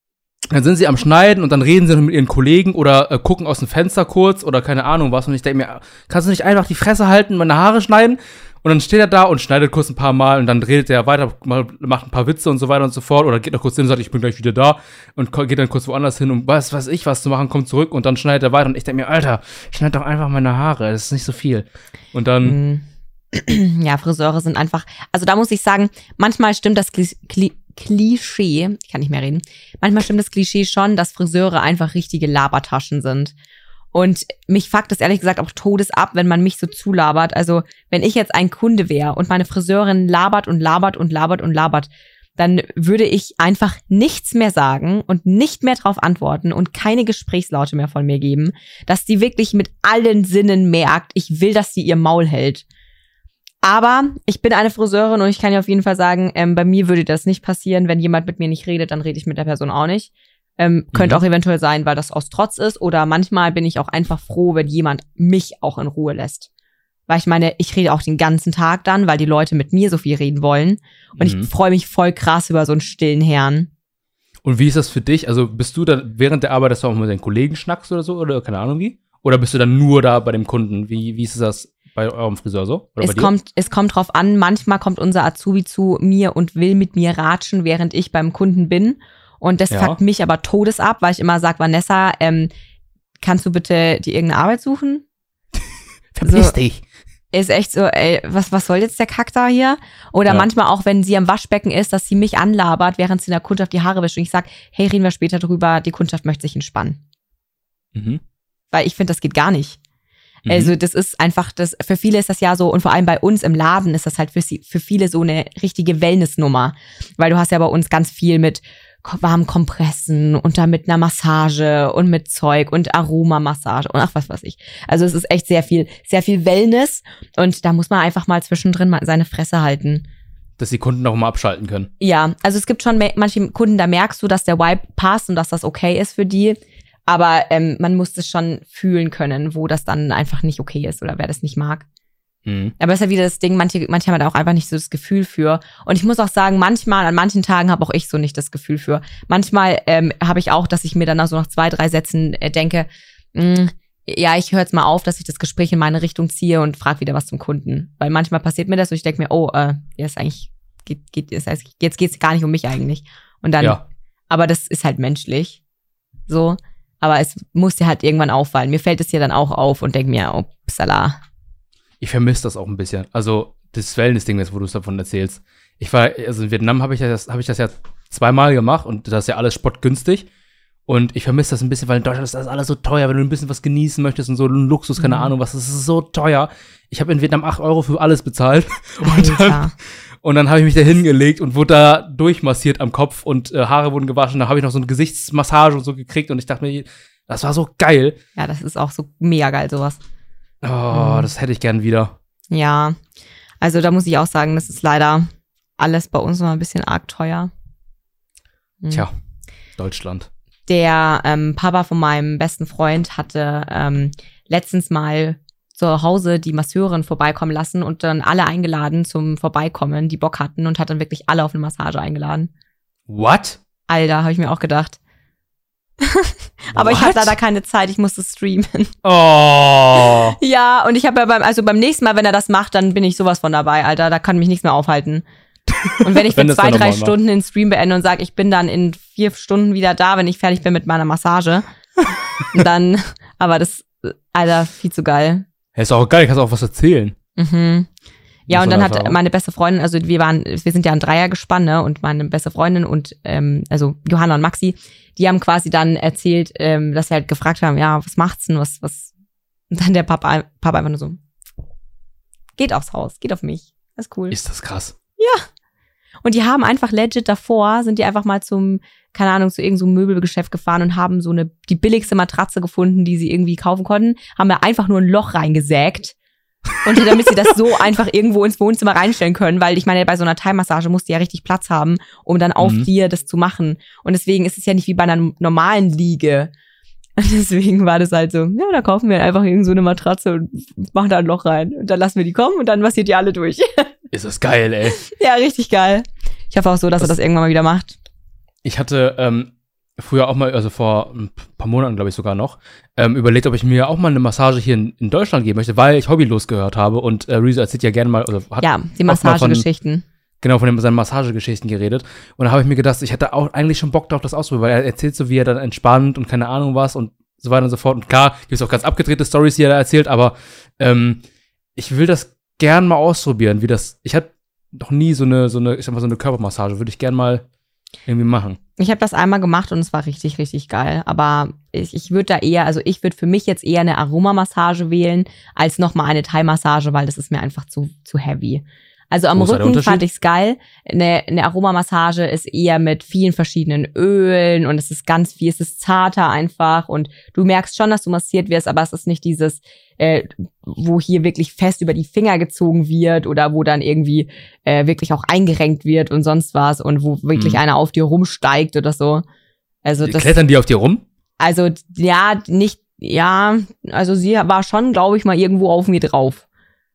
dann sind sie am Schneiden und dann reden sie mit ihren Kollegen oder äh, gucken aus dem Fenster kurz oder keine Ahnung was. Und ich denke mir, kannst du nicht einfach die Fresse halten, meine Haare schneiden? Und dann steht er da und schneidet kurz ein paar Mal und dann redet er weiter, macht ein paar Witze und so weiter und so fort. Oder geht noch kurz hin und sagt, ich bin gleich wieder da und geht dann kurz woanders hin, um was weiß ich was zu machen, kommt zurück und dann schneidet er weiter. Und ich denke mir, Alter, schneid doch einfach meine Haare, das ist nicht so viel. Und dann, Mm. Ja, Friseure sind einfach, also da muss ich sagen, manchmal stimmt das Kli Kli Klischee, ich kann nicht mehr reden, manchmal stimmt das Klischee schon, dass Friseure einfach richtige Labertaschen sind. Und mich fuckt es ehrlich gesagt auch todes ab, wenn man mich so zulabert. Also, wenn ich jetzt ein Kunde wäre und meine Friseurin labert und labert und labert und labert, dann würde ich einfach nichts mehr sagen und nicht mehr drauf antworten und keine Gesprächslaute mehr von mir geben, dass die wirklich mit allen Sinnen merkt, ich will, dass sie ihr Maul hält. Aber ich bin eine Friseurin und ich kann dir auf jeden Fall sagen, ähm, bei mir würde das nicht passieren. Wenn jemand mit mir nicht redet, dann rede ich mit der Person auch nicht. Ähm, Könnte Mhm. auch eventuell sein, weil das aus Trotz ist. Oder manchmal bin ich auch einfach froh, wenn jemand mich auch in Ruhe lässt. Weil ich meine, ich rede auch den ganzen Tag dann, weil die Leute mit mir so viel reden wollen. Und Mhm. ich freue mich voll krass über so einen stillen Herrn. und wie ist das für dich? Also bist du dann während der Arbeit, dass du auch mit deinen Kollegen schnackst oder so? Oder keine Ahnung wie? Oder bist du dann nur da bei dem Kunden? Wie, wie ist das bei eurem Friseur so? Oder Es kommt, es kommt drauf an, manchmal kommt unser Azubi zu mir und will mit mir ratschen, während ich beim Kunden bin. Und das Ja. fuckt mich aber todes ab, weil ich immer sag, Vanessa, ähm, kannst du bitte dir irgendeine Arbeit suchen? Verpiss so- dich. Ist echt so, ey, was, was soll jetzt der Kack da hier? Oder Ja. manchmal auch, wenn sie am Waschbecken ist, dass sie mich anlabert, während sie in der Kundschaft die Haare wäscht. Und ich sag, hey, reden wir später drüber, die Kundschaft möchte sich entspannen. Mhm. Weil ich finde, das geht gar nicht. Mhm. Also das ist einfach, das für viele ist das ja so und vor allem bei uns im Laden ist das halt für, sie, für viele so eine richtige Wellnessnummer, weil du hast ja bei uns ganz viel mit warmen Kompressen und dann mit einer Massage und mit Zeug und Aromamassage und ach was weiß ich. Also es ist echt sehr viel, sehr viel Wellness und da muss man einfach mal zwischendrin mal seine Fresse halten. Dass die Kunden auch mal abschalten können. Ja, also es gibt schon manche Kunden, da merkst du, dass der Vibe passt und dass das okay ist für die. Aber ähm, man muss es schon fühlen können, wo das dann einfach nicht okay ist oder wer das nicht mag. Mhm. Aber es ist ja wieder das Ding, manche, manche haben da auch einfach nicht so das Gefühl für. Und ich muss auch sagen, manchmal, an manchen Tagen habe auch ich so nicht das Gefühl für. Manchmal ähm, habe ich auch, dass ich mir dann so nach zwei, drei Sätzen äh, denke, mh, ja, ich höre jetzt mal auf, dass ich das Gespräch in meine Richtung ziehe und frage wieder was zum Kunden. Weil manchmal passiert mir das und ich denke mir, oh, äh, jetzt eigentlich, geht, geht, das heißt, jetzt geht's gar nicht um mich eigentlich. Und dann, Ja. aber das ist halt menschlich. So. Aber es muss dir halt irgendwann auffallen. Mir fällt es ja dann auch auf und denke mir, oh, psala. Ich vermisse das auch ein bisschen. Also, das Wellness-Ding, wo du es davon erzählst. Ich war, also in Vietnam habe ich, das, hab ich das ja zweimal gemacht und das ist ja alles spottgünstig. Und ich vermisse das ein bisschen, weil in Deutschland ist das alles so teuer, wenn du ein bisschen was genießen möchtest und so ein Luxus, keine Mhm. Ahnung was, das ist so teuer. Ich habe in Vietnam 8 Euro für alles bezahlt. Und dann, und dann habe ich mich da hingelegt und wurde da durchmassiert am Kopf und äh, Haare wurden gewaschen. Da habe ich noch so eine Gesichtsmassage und so gekriegt und ich dachte mir, das war so geil. Ja, das ist auch so mega geil, sowas. Oh, Mhm. das hätte ich gern wieder. Ja. Also da muss ich auch sagen, das ist leider alles bei uns immer ein bisschen arg teuer. Mhm. Tja, Deutschland. Der ähm, Papa von meinem besten Freund hatte ähm, letztens mal zu Hause die Masseurin vorbeikommen lassen und dann alle eingeladen zum Vorbeikommen, die Bock hatten und hat dann wirklich alle auf eine Massage eingeladen. What? Alter, habe ich mir auch gedacht. Aber ich What? hatte leider keine Zeit, ich musste streamen. Oh. Ja, und ich habe ja beim, also beim nächsten Mal, wenn er das macht, dann bin ich sowas von dabei, Alter. Da kann mich nichts mehr aufhalten. Und wenn ich für zwei, drei. Stunden den Stream beende und sage, ich bin dann in vier Stunden wieder da, wenn ich fertig bin mit meiner Massage, dann, aber das, Alter, viel zu geil. Ja, ist auch geil, kannst auch was erzählen. Mhm. Ja, und dann hat meine beste Freundin, also wir waren, wir sind ja ein Dreiergespann, ne? Und meine beste Freundin und ähm, also Johanna und Maxi, die haben quasi dann erzählt, ähm, dass wir halt gefragt haben, ja, was macht's denn, was, was? Und dann der Papa, Papa einfach nur so, geht aufs Haus, geht auf mich. Das ist cool. Ist das krass. Und die haben einfach legit davor, sind die einfach mal zum, keine Ahnung, zu irgendeinem so Möbelgeschäft gefahren und haben so eine, die billigste Matratze gefunden, die sie irgendwie kaufen konnten, haben da einfach nur ein Loch reingesägt. Und damit sie das so einfach irgendwo ins Wohnzimmer reinstellen können, weil ich meine, bei so einer Thai-Massage musst du ja richtig Platz haben, um dann auf Mhm. dir das zu machen. Und deswegen ist es ja nicht wie bei einer normalen Liege. Und deswegen war das halt so, ja, da kaufen wir einfach irgend so eine Matratze und machen da ein Loch rein. Und dann lassen wir die kommen und dann massiert die alle durch. Ist das geil, ey. ja, richtig geil. Ich hoffe auch so, dass er Das- das irgendwann mal wieder macht. Ich hatte ähm, früher auch mal, also vor ein paar Monaten, glaube ich sogar noch, ähm, überlegt, ob ich mir auch mal eine Massage hier in, in Deutschland geben möchte, weil ich hobbylos gehört habe und äh, Rezo erzählt ja gerne mal, oder hat Ja, die Massagegeschichten. genau von den, seinen Massagegeschichten geredet. Und da habe ich mir gedacht, ich hätte auch eigentlich schon Bock drauf, das auszuprobieren, weil er erzählt so, wie er dann entspannt und keine Ahnung was und so weiter und so fort. Und klar, gibt es auch ganz abgedrehte Stories, die er da erzählt, aber ähm, ich will das gern mal ausprobieren, wie das. Ich hatte noch nie so eine, so eine, ich sag mal, so eine Körpermassage, würde ich gern mal irgendwie machen. Ich habe das einmal gemacht und es war richtig, richtig geil. Aber ich, ich würde da eher, also ich würde für mich jetzt eher eine Aromamassage wählen, als nochmal eine Thai-Massage, weil das ist mir einfach zu, zu heavy. Also am Rücken fand ich's geil. Eine, eine Aromamassage ist eher mit vielen verschiedenen Ölen und es ist ganz viel, es ist zarter einfach und du merkst schon, dass du massiert wirst, aber es ist nicht dieses, äh, wo hier wirklich fest über die Finger gezogen wird oder wo dann irgendwie äh, wirklich auch eingerenkt wird und sonst was und wo wirklich Mhm. einer auf dir rumsteigt oder so. Also das, Klettern die auf dir rum? also ja, nicht, ja, also sie war schon, glaube ich, mal irgendwo auf mir drauf.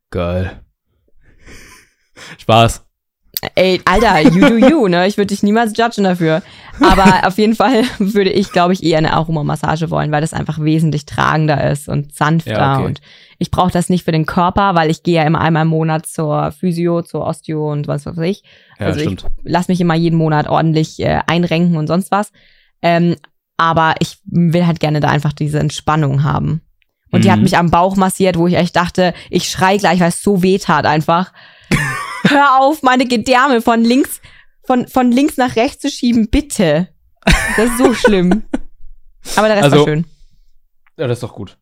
Geil. Spaß. Ey, Alter, you do you, ne? Ich würde dich niemals judgen dafür. Aber auf jeden Fall würde ich, glaube ich, eher eine Aromamassage wollen, weil das einfach wesentlich tragender ist und sanfter. Ja, okay. Und ich brauche das nicht für den Körper, weil ich gehe ja immer einmal im Monat zur Physio, zur Osteo und was weiß ich. Ja, also stimmt. ich lass mich immer jeden Monat ordentlich äh, einrenken und sonst was. Ähm, aber ich will halt gerne da einfach diese Entspannung haben. Und die hat Mhm. mich am Bauch massiert, wo ich echt dachte, ich schrei gleich, weil es so weh tat einfach. Hör auf, meine Gedärme von links, von, von links nach rechts zu schieben, bitte. Das ist so schlimm. Aber der Rest Also- war schön. Ja, das ist doch gut.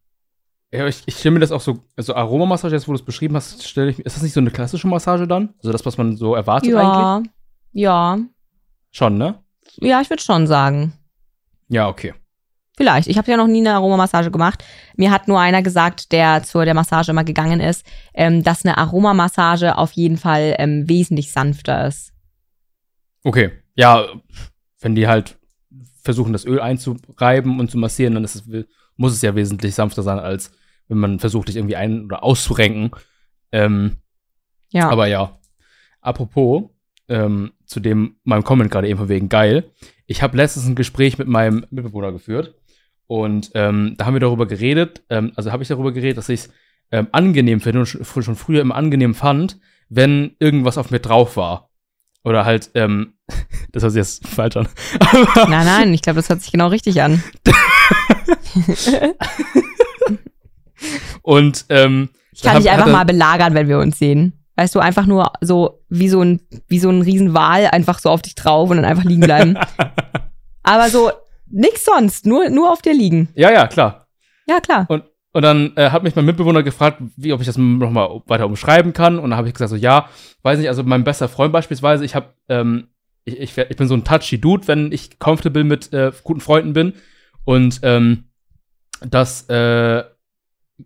Ja, ich, ich stelle mir das auch so, also Aromamassage, jetzt wo du es beschrieben hast, stelle ich mir, ist das nicht so eine klassische Massage dann? Also das, was man so erwartet eigentlich? Ja, ja, Schon, ne? ja, ich würde schon sagen. Ja, okay. Vielleicht. Ich habe ja noch nie eine Aromamassage gemacht. Mir hat nur einer gesagt, der zu der Massage immer gegangen ist, ähm, dass eine Aromamassage auf jeden Fall ähm, wesentlich sanfter ist. Okay. Ja, wenn die halt versuchen, das Öl einzureiben und zu massieren, dann ist es, muss es ja wesentlich sanfter sein, als wenn man versucht, dich irgendwie ein- oder auszurenken. Ähm, Ja. Aber ja, apropos, ähm, zu dem meinem Comment gerade eben von wegen geil. Ich habe letztens ein Gespräch mit meinem Mitbewohner geführt und ähm, da haben wir darüber geredet, ähm, also habe ich darüber geredet, dass ich es ähm, angenehm finde und schon, schon früher immer angenehm fand, wenn irgendwas auf mir drauf war. Oder halt, ähm, das hört sich jetzt falsch an. Aber, Nein, nein, ich glaube, das hört sich genau richtig an. und ähm, Ich kann dich einfach mal belagern, wenn wir uns sehen. Weißt du, einfach nur so wie so ein, wie so ein Riesenwal einfach so auf dich drauf und dann einfach liegen bleiben. Aber so nix sonst, nur, nur auf dir liegen. Ja, ja, klar. Ja, klar. Und, und dann äh, hat mich mein Mitbewohner gefragt, wie, ob ich das nochmal weiter umschreiben kann. Und dann habe ich gesagt, so ja, weiß nicht, also mein bester Freund beispielsweise, ich habe, ähm, ich, ich, ich bin so ein touchy Dude, wenn ich comfortable mit äh, guten Freunden bin. Und ähm, dass äh,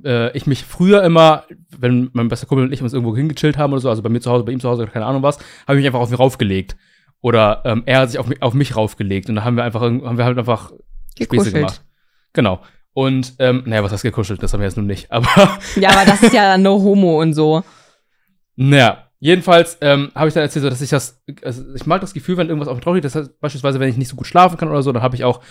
äh, ich mich früher immer, wenn mein bester Kumpel und ich uns irgendwo hingechillt haben oder so, also bei mir zu Hause, bei ihm zu Hause, keine Ahnung was, habe ich mich einfach auf ihn raufgelegt. Oder ähm, er hat sich auf mich, auf mich raufgelegt. Und dann haben wir einfach, haben wir halt einfach Späße Gekuschelt. gemacht. Genau. Und, ähm, naja, was heißt gekuschelt? Das haben wir jetzt nun nicht. Aber, Ja, aber das ist ja no homo und so. naja, jedenfalls ähm, habe ich dann erzählt, so, dass ich das, also ich mag das Gefühl, wenn irgendwas auf mich drauf liegt. Das heißt, beispielsweise, wenn ich nicht so gut schlafen kann oder so, dann habe ich auch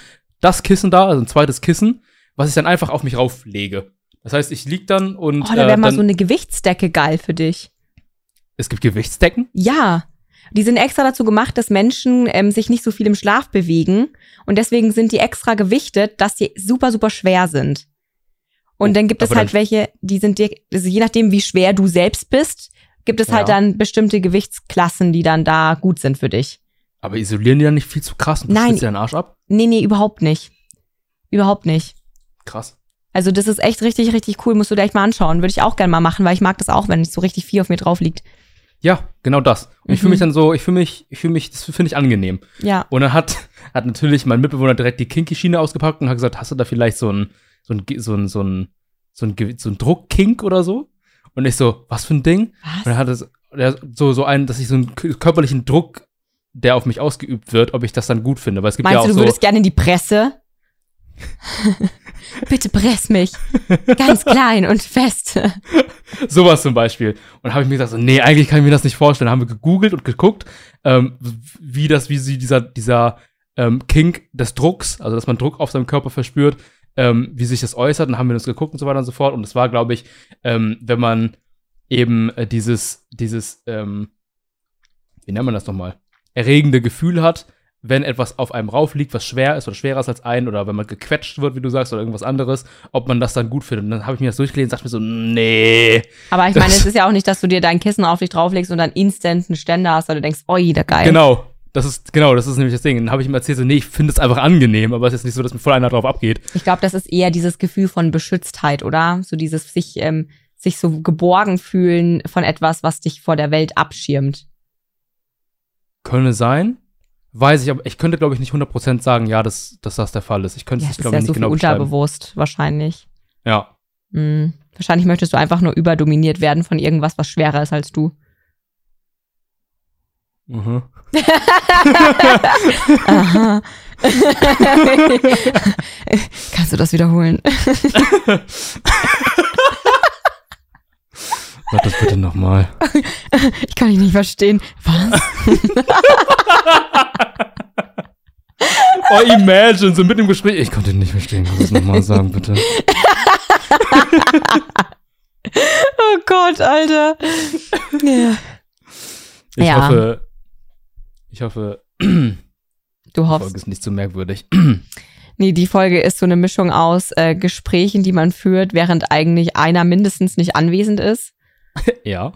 das Kissen da, also ein zweites Kissen, was ich dann einfach auf mich rauflege. Das heißt, ich lieg dann und Oh, da wäre äh, mal so eine Gewichtsdecke geil für dich. es gibt Gewichtsdecken. Ja. Die sind extra dazu gemacht, dass Menschen ähm, sich nicht so viel im Schlaf bewegen. Und deswegen sind die extra gewichtet, dass die super, super schwer sind. Und Oh, dann gibt es aber halt welche, die sind dir, also je nachdem, wie schwer du selbst bist, gibt es halt Ja. dann bestimmte Gewichtsklassen, die dann da gut sind für dich. Aber isolieren die dann nicht viel zu krass und Nein. dir deinen Arsch ab? Nee, nee, überhaupt nicht. Überhaupt nicht. Krass. Also das ist echt richtig, richtig cool. Musst du dir echt mal anschauen. Würde ich auch gerne mal machen, weil ich mag das auch, wenn so richtig viel auf mir drauf liegt. Ja, genau das. Und ich fühle Mhm. mich dann so, ich fühle mich, ich fühle mich, das finde ich angenehm. Ja. Und dann hat, hat natürlich mein Mitbewohner direkt die Kinky-Schiene ausgepackt und hat gesagt, hast du da vielleicht so ein, so ein, so ein, so ein, so ein, so ein Druckkink oder so? Und ich so, was für ein Ding? Und Was? dann hat es der, so, so einen, dass ich so einen körperlichen Druck, der auf mich ausgeübt wird, ob ich das dann gut finde. Weil es gibt Meinst ja auch du, du so, würdest gerne in die Presse? Bitte press mich. Ganz klein und fest. sowas zum Beispiel. Und habe ich mir gesagt, so, nee, eigentlich kann ich mir das nicht vorstellen. Haben wir gegoogelt und geguckt, ähm, wie das, wie sie dieser, dieser ähm, Kink des Drucks, also dass man Druck auf seinem Körper verspürt, ähm, wie sich das äußert. Dann haben wir das geguckt und so weiter und so fort. Und es war, glaube ich, ähm, wenn man eben äh, dieses, dieses, ähm, wie nennt man das nochmal, erregende Gefühl hat, wenn etwas auf einem rauf liegt, was schwer ist oder schwerer ist als ein, oder wenn man gequetscht wird, wie du sagst, oder irgendwas anderes, ob man das dann gut findet. Und dann habe ich mir das durchgelesen und dachte mir so, nee, Aber ich meine, es ist ja auch nicht, dass du dir dein Kissen auf dich drauflegst und dann instant einen Ständer hast, weil du denkst, oi, da geil. Genau. Das ist, genau, das ist nämlich das Ding. Dann habe ich ihm erzählt, so, nee, ich finde es einfach angenehm, aber es ist jetzt nicht so, dass mir voll einer drauf abgeht. Ich glaube, das ist eher dieses Gefühl von Beschütztheit, oder? So dieses sich, ähm, sich so geborgen fühlen von etwas, was dich vor der Welt abschirmt. Könne sein. Weiß ich, aber ich könnte, glaube ich, nicht 100% sagen, ja, dass, dass das der Fall ist. Ich könnte Ja, es, ist glaube ja ich, so nicht viel genau beschreiben. unterbewusst, wahrscheinlich. Ja. Hm. Wahrscheinlich möchtest du einfach nur überdominiert werden von irgendwas, was schwerer ist als du. Mhm. Aha. Kannst du das wiederholen? Sag das bitte nochmal. Ich kann dich nicht verstehen. Was? Oh, imagine, so mitten im Gespräch. Ich konnte ihn nicht verstehen. Kannst du das nochmal sagen, bitte? Oh Gott, Alter. Ja. Ich Ja. hoffe, ich hoffe, die Du Folge hoffst. ist nicht zu merkwürdig. Nee, die Folge ist so eine Mischung aus äh, Gesprächen, die man führt, während eigentlich einer mindestens nicht anwesend ist. ja.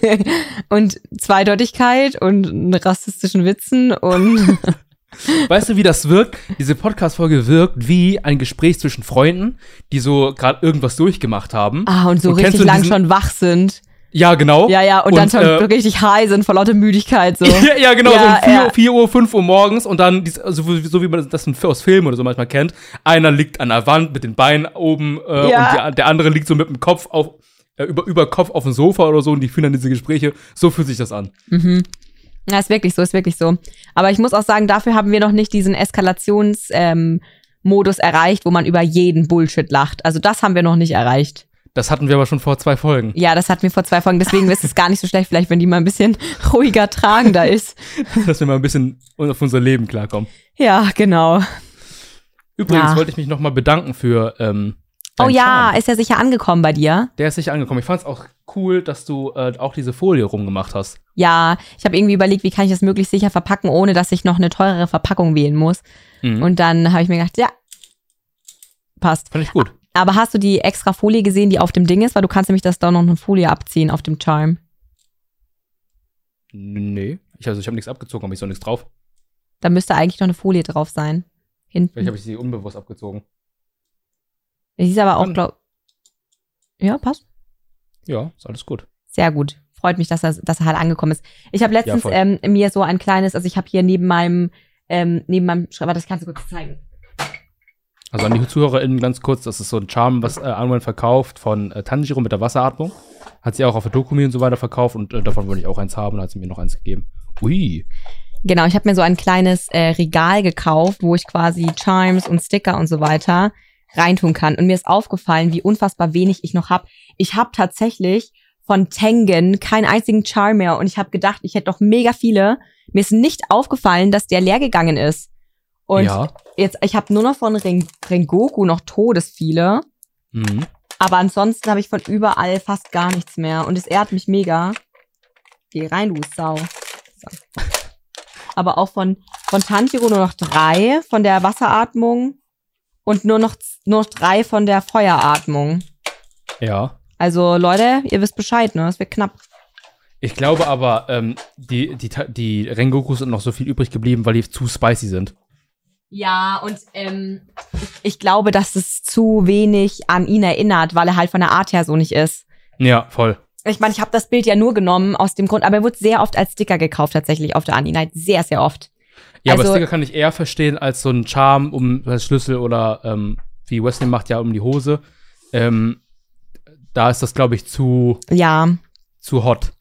und Zweideutigkeit und rassistischen Witzen und Weißt du, wie das wirkt? Diese Podcast-Folge wirkt wie ein Gespräch zwischen Freunden, die so gerade irgendwas durchgemacht haben. ah, und so Und richtig lang schon wach sind. Ja, genau. Ja, ja, und, dann schon äh, richtig high sind vor lauter Müdigkeit so. ja, ja, genau, Ja, so um 4, ja. Uhr, 4 Uhr, 5 Uhr morgens und dann, so, so wie man das aus Filmen oder so manchmal kennt, einer liegt an der Wand mit den Beinen oben äh, Ja. und die, der andere liegt so mit dem Kopf auf, über, über Kopf auf dem Sofa oder so und die führen dann diese Gespräche. So fühlt sich das an. Mhm. Ja, ist wirklich so, ist wirklich so. Aber ich muss auch sagen, dafür haben wir noch nicht diesen Eskalations ähm, erreicht, wo man über jeden Bullshit lacht. Also das haben wir noch nicht erreicht. Das hatten wir aber schon vor zwei Folgen. Ja, das hatten wir vor zwei Folgen. Deswegen ist es gar nicht so schlecht, vielleicht, wenn die mal ein bisschen ruhiger tragender ist. Dass wir mal ein bisschen auf unser Leben klarkommen. Ja, genau. Übrigens Ja. wollte ich mich noch mal bedanken für ähm, Oh deinen ja, Charme. ist ja sicher angekommen bei dir. Der ist sicher angekommen. Ich fand es auch cool, dass du äh, auch diese Folie rumgemacht hast. Ja, ich habe irgendwie überlegt, wie kann ich das möglichst sicher verpacken, ohne dass ich noch eine teurere Verpackung wählen muss. Mhm. Und dann habe ich mir gedacht, ja, passt. Fand ich gut. Aber hast du die extra Folie gesehen, die auf dem Ding ist? Weil du kannst nämlich das da noch eine Folie abziehen auf dem Charm. Nee. Ich, also ich habe nichts abgezogen, aber ich so nichts drauf. Da müsste eigentlich noch eine Folie drauf sein. Vielleicht Hinten. habe ich sie unbewusst abgezogen. Die ist aber auch, Kann- glaub. Ja, passt. Ja, ist alles gut. Sehr gut. Freut mich, dass er, dass er halt angekommen ist. Ich habe letztens voll. ähm, mir so ein kleines, also ich habe hier neben meinem, ähm, neben meinem warte, das kannst du kurz zeigen. Also an die ZuhörerInnen ganz kurz, das ist so ein Charme, was äh, Anwen verkauft von äh, Tanjiro mit der Wasseratmung. Hat sie auch auf der Dokumi und so weiter verkauft und äh, davon wollte ich auch eins haben hat sie mir noch eins gegeben. Ui. Genau, ich habe mir so ein kleines äh, Regal gekauft, wo ich quasi Charms und Sticker und so weiter reintun kann. Und mir ist aufgefallen, wie unfassbar wenig ich noch habe. Ich habe tatsächlich von Tengen keinen einzigen Charm mehr und ich habe gedacht, ich hätte doch mega viele. Mir ist nicht aufgefallen, dass der leer gegangen ist. Und ja. jetzt, ich habe nur noch von Ren Rengoku noch todes viele. Mhm. Aber ansonsten habe ich von überall fast gar nichts mehr. Und es ehrt mich mega. Geh rein, du Sau. So. Aber auch von, von Tanjiro nur noch drei von der Wasseratmung und nur noch, nur noch drei von der Feueratmung. Ja. Also Leute, ihr wisst Bescheid, ne? Es wird knapp. Ich glaube aber, ähm, die, die, die Rengokus sind noch so viel übrig geblieben, weil die zu spicy sind. Ja, und ähm, ich glaube, dass es zu wenig an ihn erinnert, weil er halt von der Art her so nicht ist. Ja, voll. Ich meine, ich habe das Bild ja nur genommen aus dem Grund, aber er wurde sehr oft als Sticker gekauft tatsächlich auf der Aninite. Sehr, sehr oft. Ja, aber Also- Sticker kann ich eher verstehen als so ein Charme um das Schlüssel oder ähm, wie Wesley macht ja um die Hose. Ähm, da ist das, glaube ich, zu, Ja, zu hot.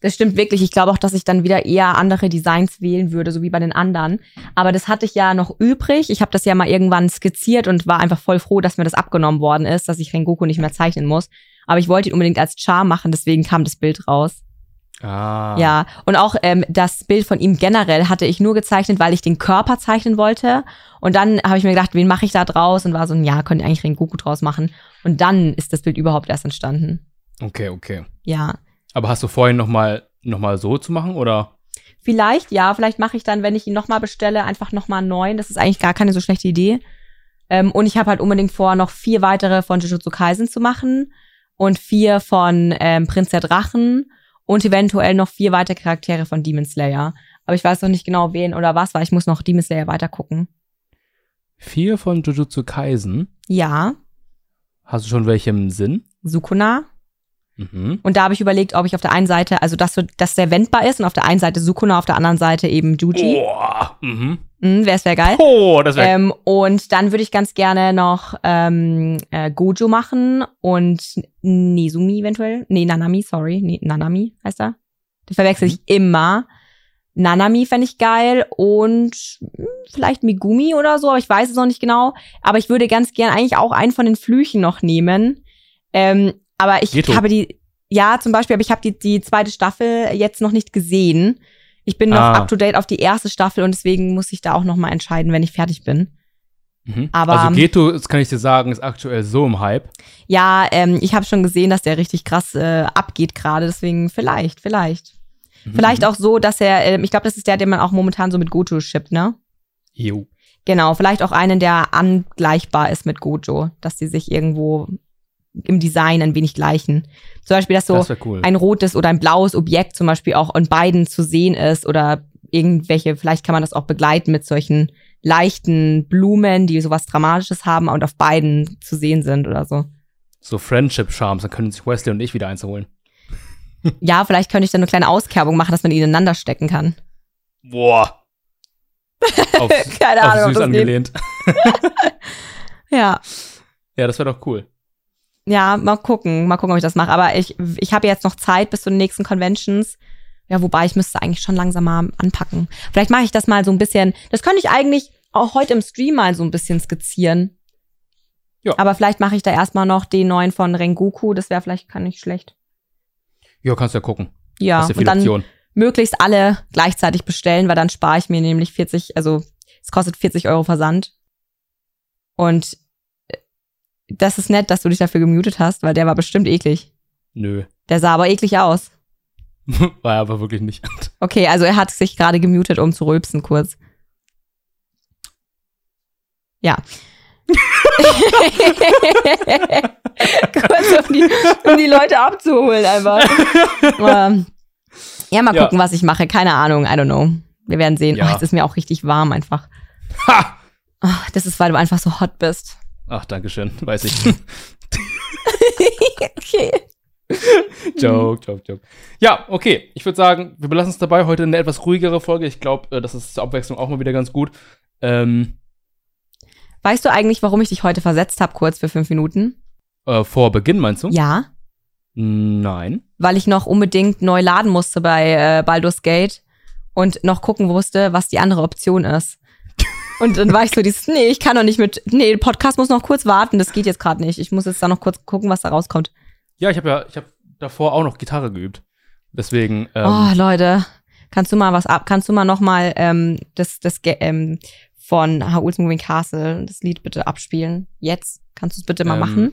das stimmt wirklich. Ich glaube auch, dass ich dann wieder eher andere Designs wählen würde, so wie bei den anderen. Aber das hatte ich ja noch übrig. Ich habe das ja mal irgendwann skizziert und war einfach voll froh, dass mir das abgenommen worden ist, dass ich Rengoku nicht mehr zeichnen muss. Aber ich wollte ihn unbedingt als Charme machen, deswegen kam das Bild raus. Ah. Ja, und auch ähm, das Bild von ihm generell hatte ich nur gezeichnet, weil ich den Körper zeichnen wollte. Und dann habe ich mir gedacht, wen mache ich da draus? Und war so, ja, könnte eigentlich Rengoku draus machen. Und dann ist das Bild überhaupt erst entstanden. Okay, okay. Ja. Aber hast du vorhin noch mal, noch mal so zu machen oder? Vielleicht, ja, vielleicht mache ich dann, wenn ich ihn nochmal bestelle, einfach nochmal einen neuen. Das ist eigentlich gar keine so schlechte Idee. Ähm, und ich habe halt unbedingt vor, noch vier weitere von Jujutsu Kaisen zu machen. Und vier von ähm, Prinz der Drachen. Und eventuell noch vier weitere Charaktere von Demon Slayer. Aber ich weiß noch nicht genau wen oder was, weil ich muss noch Demon Slayer weiter gucken. Vier von Jujutsu Kaisen. Ja, Hast du schon welche im Sinn? Sukuna. Mhm. Und da habe ich überlegt, ob ich auf der einen Seite, also dass, dass der wendbar ist und auf der einen Seite Sukuna, auf der anderen Seite eben Juji. Boah. Mhm. Mhm, Wäre es wär geil. Oh, das wäre Ähm, und dann würde ich ganz gerne noch ähm, äh, Gojo machen und Nezumi eventuell. Nee, Nanami, sorry. Nee, Nanami heißt er. Den verwechsel ich immer. Nanami fände ich geil und hm, vielleicht Megumi oder so, aber ich weiß es noch nicht genau. Aber ich würde ganz gern eigentlich auch einen von den Flüchen noch nehmen. Ähm, aber ich Geto. habe die, ja, zum Beispiel, aber ich habe die, die zweite Staffel jetzt noch nicht gesehen. Ich bin noch Ah. up to date auf die erste Staffel und deswegen muss ich da auch noch mal entscheiden, wenn ich fertig bin. Mhm. aber- also Geto, das kann ich dir sagen, ist aktuell so im Hype. Ja, ähm, ich habe schon gesehen, dass der richtig krass äh, abgeht gerade, deswegen vielleicht, vielleicht. Mhm. Vielleicht auch so, dass er, ähm, ich glaube, das ist der, den man auch momentan so mit Gojo shippt, ne? Jo. Genau, vielleicht auch einen, der angleichbar ist mit Gojo, dass die sich irgendwo im Design ein wenig gleichen. Zum Beispiel, dass so das cool. ein rotes oder ein blaues Objekt zum Beispiel auch in beiden zu sehen ist oder irgendwelche, vielleicht kann man das auch begleiten mit solchen leichten Blumen, die sowas Dramatisches haben und auf beiden zu sehen sind oder so. so Friendship Charms, dann können sich Wesley und ich wieder eins holen. Ja, vielleicht könnte ich dann eine kleine Auskerbung machen, dass man die ineinander stecken kann. Boah. Auf, Keine auf Ahnung, ob süß angelehnt. Ja. Ja, das wäre doch cool. Ja, mal gucken, mal gucken, ob ich das mache. Aber ich, ich habe jetzt noch Zeit bis zu den nächsten Conventions. Ja, wobei ich müsste eigentlich schon langsam mal anpacken. Vielleicht mache ich das mal so ein bisschen. Das könnte ich eigentlich auch heute im Stream mal so ein bisschen skizzieren. Ja. Aber vielleicht mache ich da erstmal noch den neuen von Rengoku. Das wäre vielleicht gar nicht schlecht. Ja, kannst ja gucken. Ja, Hast ja und dann Optionen. möglichst alle gleichzeitig bestellen, weil dann spare ich mir nämlich 40, also es kostet 40 Euro Versand. Und das ist nett, dass du dich dafür gemutet hast, weil der war bestimmt eklig. Nö. Der sah aber eklig aus. War er aber wirklich nicht. Okay, also er hat sich gerade gemutet, um zu rülpsen kurz. Ja. kurz, um die, um die Leute abzuholen einfach. ähm, ja, mal Ja. gucken, was ich mache. Keine Ahnung, I don't know. Wir werden sehen. Ja. Oh, jetzt ist mir auch richtig warm einfach. Ha! Oh, das ist, weil du einfach so hot bist. Ach, danke schön. Weiß ich. okay. joke, joke, joke. Ja, okay. Ich würde sagen, wir belassen es dabei. Heute eine etwas ruhigere Folge. Ich glaube, das ist zur Abwechslung auch mal wieder ganz gut. Ähm, Weißt du eigentlich, warum ich dich heute versetzt habe, kurz für fünf Minuten? äh, vor Beginn meinst du? Ja. Nein. weil ich noch unbedingt neu laden musste bei äh, Baldur's Gate und noch gucken musste, was die andere Option ist. Und dann war ich so dieses, nee, ich kann doch nicht mit, nee, Podcast muss noch kurz warten, das geht jetzt gerade nicht. Ich muss jetzt da noch kurz gucken, was da rauskommt. Ja, ich habe ja, ich habe davor auch noch Gitarre geübt. Deswegen, ähm, oh, Leute, kannst du mal was ab, kannst du mal noch mal ähm, das, das ähm, von Howl's Moving Castle, das Lied bitte abspielen? Jetzt? Kannst du es bitte mal Ähm, machen?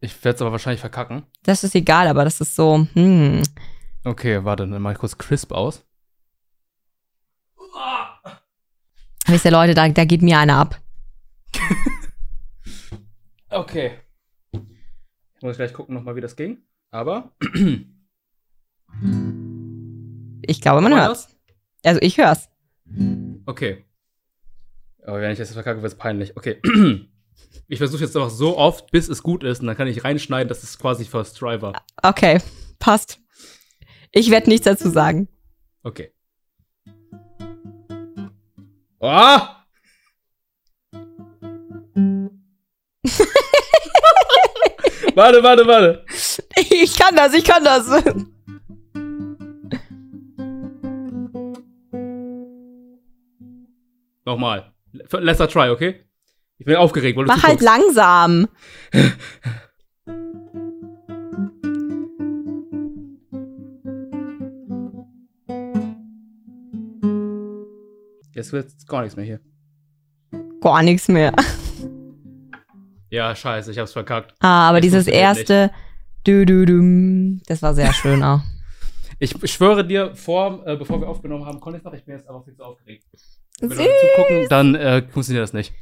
ich werde es aber wahrscheinlich verkacken. Das ist egal, aber das ist so, hm. Okay, warte, dann mach ich kurz crisp aus. Wisst ihr, Leute, da, da geht mir einer ab. Okay. Ich muss gleich gucken nochmal, wie das ging. Aber Ich glaube, man War hört's. Also ich hör's. Okay. Aber wenn ich das jetzt verkacke, wird es peinlich. Okay. Ich versuche jetzt noch so oft, bis es gut ist, und dann kann ich reinschneiden, dass es quasi First war. Okay, passt. Ich werde nichts dazu sagen. Okay. Oh! warte, warte, warte. Ich kann das, ich kann das. Nochmal. Letzter Try, okay? Ich bin aufgeregt, Mach halt langsam. Jetzt wird gar nichts mehr hier. Gar nichts mehr. Ja, scheiße, ich hab's verkackt. Ah, aber Jetzt dieses erste du du dum, das war sehr schön auch. Ich schwöre dir, vor, äh, bevor wir aufgenommen haben, konnte ich noch, ich bin jetzt einfach viel zu aufgeregt. Wenn Süß. Leute zugucken, dann äh, funktioniert das nicht.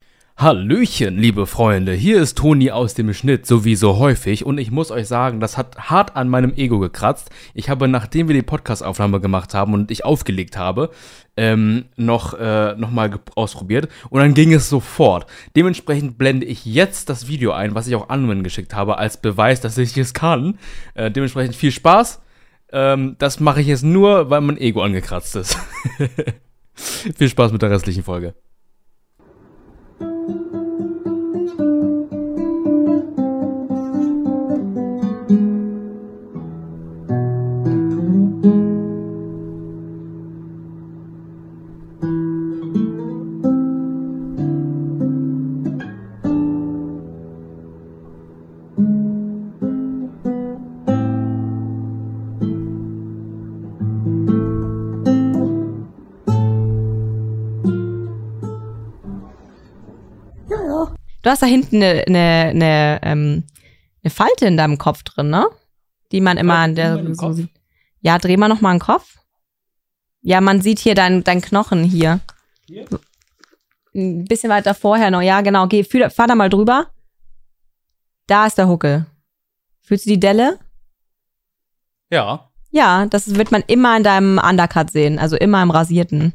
Hallöchen, liebe Freunde, hier ist Toni aus dem Schnitt, so wie so häufig, und ich muss euch sagen, das hat hart an meinem Ego gekratzt. Ich habe, nachdem wir die Podcast-Aufnahme gemacht haben und ich aufgelegt habe, ähm, noch, äh, noch mal ausprobiert und dann ging es sofort. Dementsprechend blende ich jetzt das Video ein, was ich auch Anwen geschickt habe, als Beweis, dass ich es kann. Äh, dementsprechend viel Spaß. Ähm, das mache ich jetzt nur, weil mein Ego angekratzt ist. viel Spaß mit der restlichen Folge. Hast da hinten eine, eine, eine, ähm, eine Falte in deinem Kopf drin, ne? Die man immer an der so Kopf? sieht. Ja, dreh mal noch mal den Kopf. Ja, man sieht hier dein, dein Knochen hier. Hier? Ein bisschen weiter vorher noch. Ja, genau. Geh, fühl, fahr da mal drüber. Da ist der Huckel. Fühlst du die Delle? Ja. Ja, das wird man immer in deinem Undercut sehen, also immer im rasierten.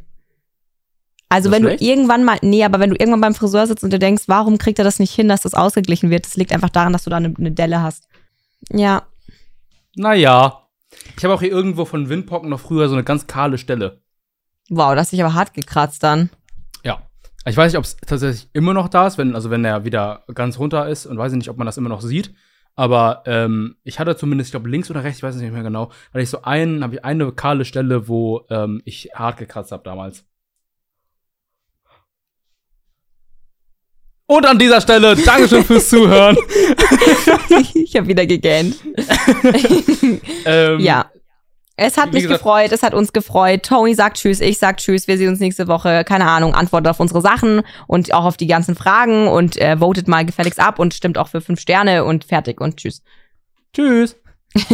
Also Ist das wenn schlecht? du irgendwann mal, nee, aber wenn du irgendwann beim Friseur sitzt und du denkst, warum kriegt er das nicht hin, dass das ausgeglichen wird, das liegt einfach daran, dass du da eine, eine Delle hast. Ja, Naja. Ich habe auch hier irgendwo von Windpocken noch früher so eine ganz kahle Stelle. wow, das hast dich aber hart gekratzt dann. Ja. Ich weiß nicht, ob es tatsächlich immer noch da ist, wenn, also wenn er wieder ganz runter ist und weiß ich nicht, ob man das immer noch sieht. Aber ähm, ich hatte zumindest, ich glaube, links oder rechts, ich weiß es nicht mehr genau, hatte ich so einen, habe ich eine kahle Stelle, wo ähm, ich hart gekratzt habe damals. Und an dieser Stelle, Dankeschön fürs Zuhören. ich habe wieder gegähnt. ähm, Ja. Es hat mich gesagt- gefreut, es hat uns gefreut. Tony sagt Tschüss, ich sag Tschüss. Wir sehen uns nächste Woche. Keine Ahnung, antwortet auf unsere Sachen und auch auf die ganzen Fragen und äh, votet mal gefälligst ab und stimmt auch für fünf Sterne und fertig und Tschüss. Tschüss.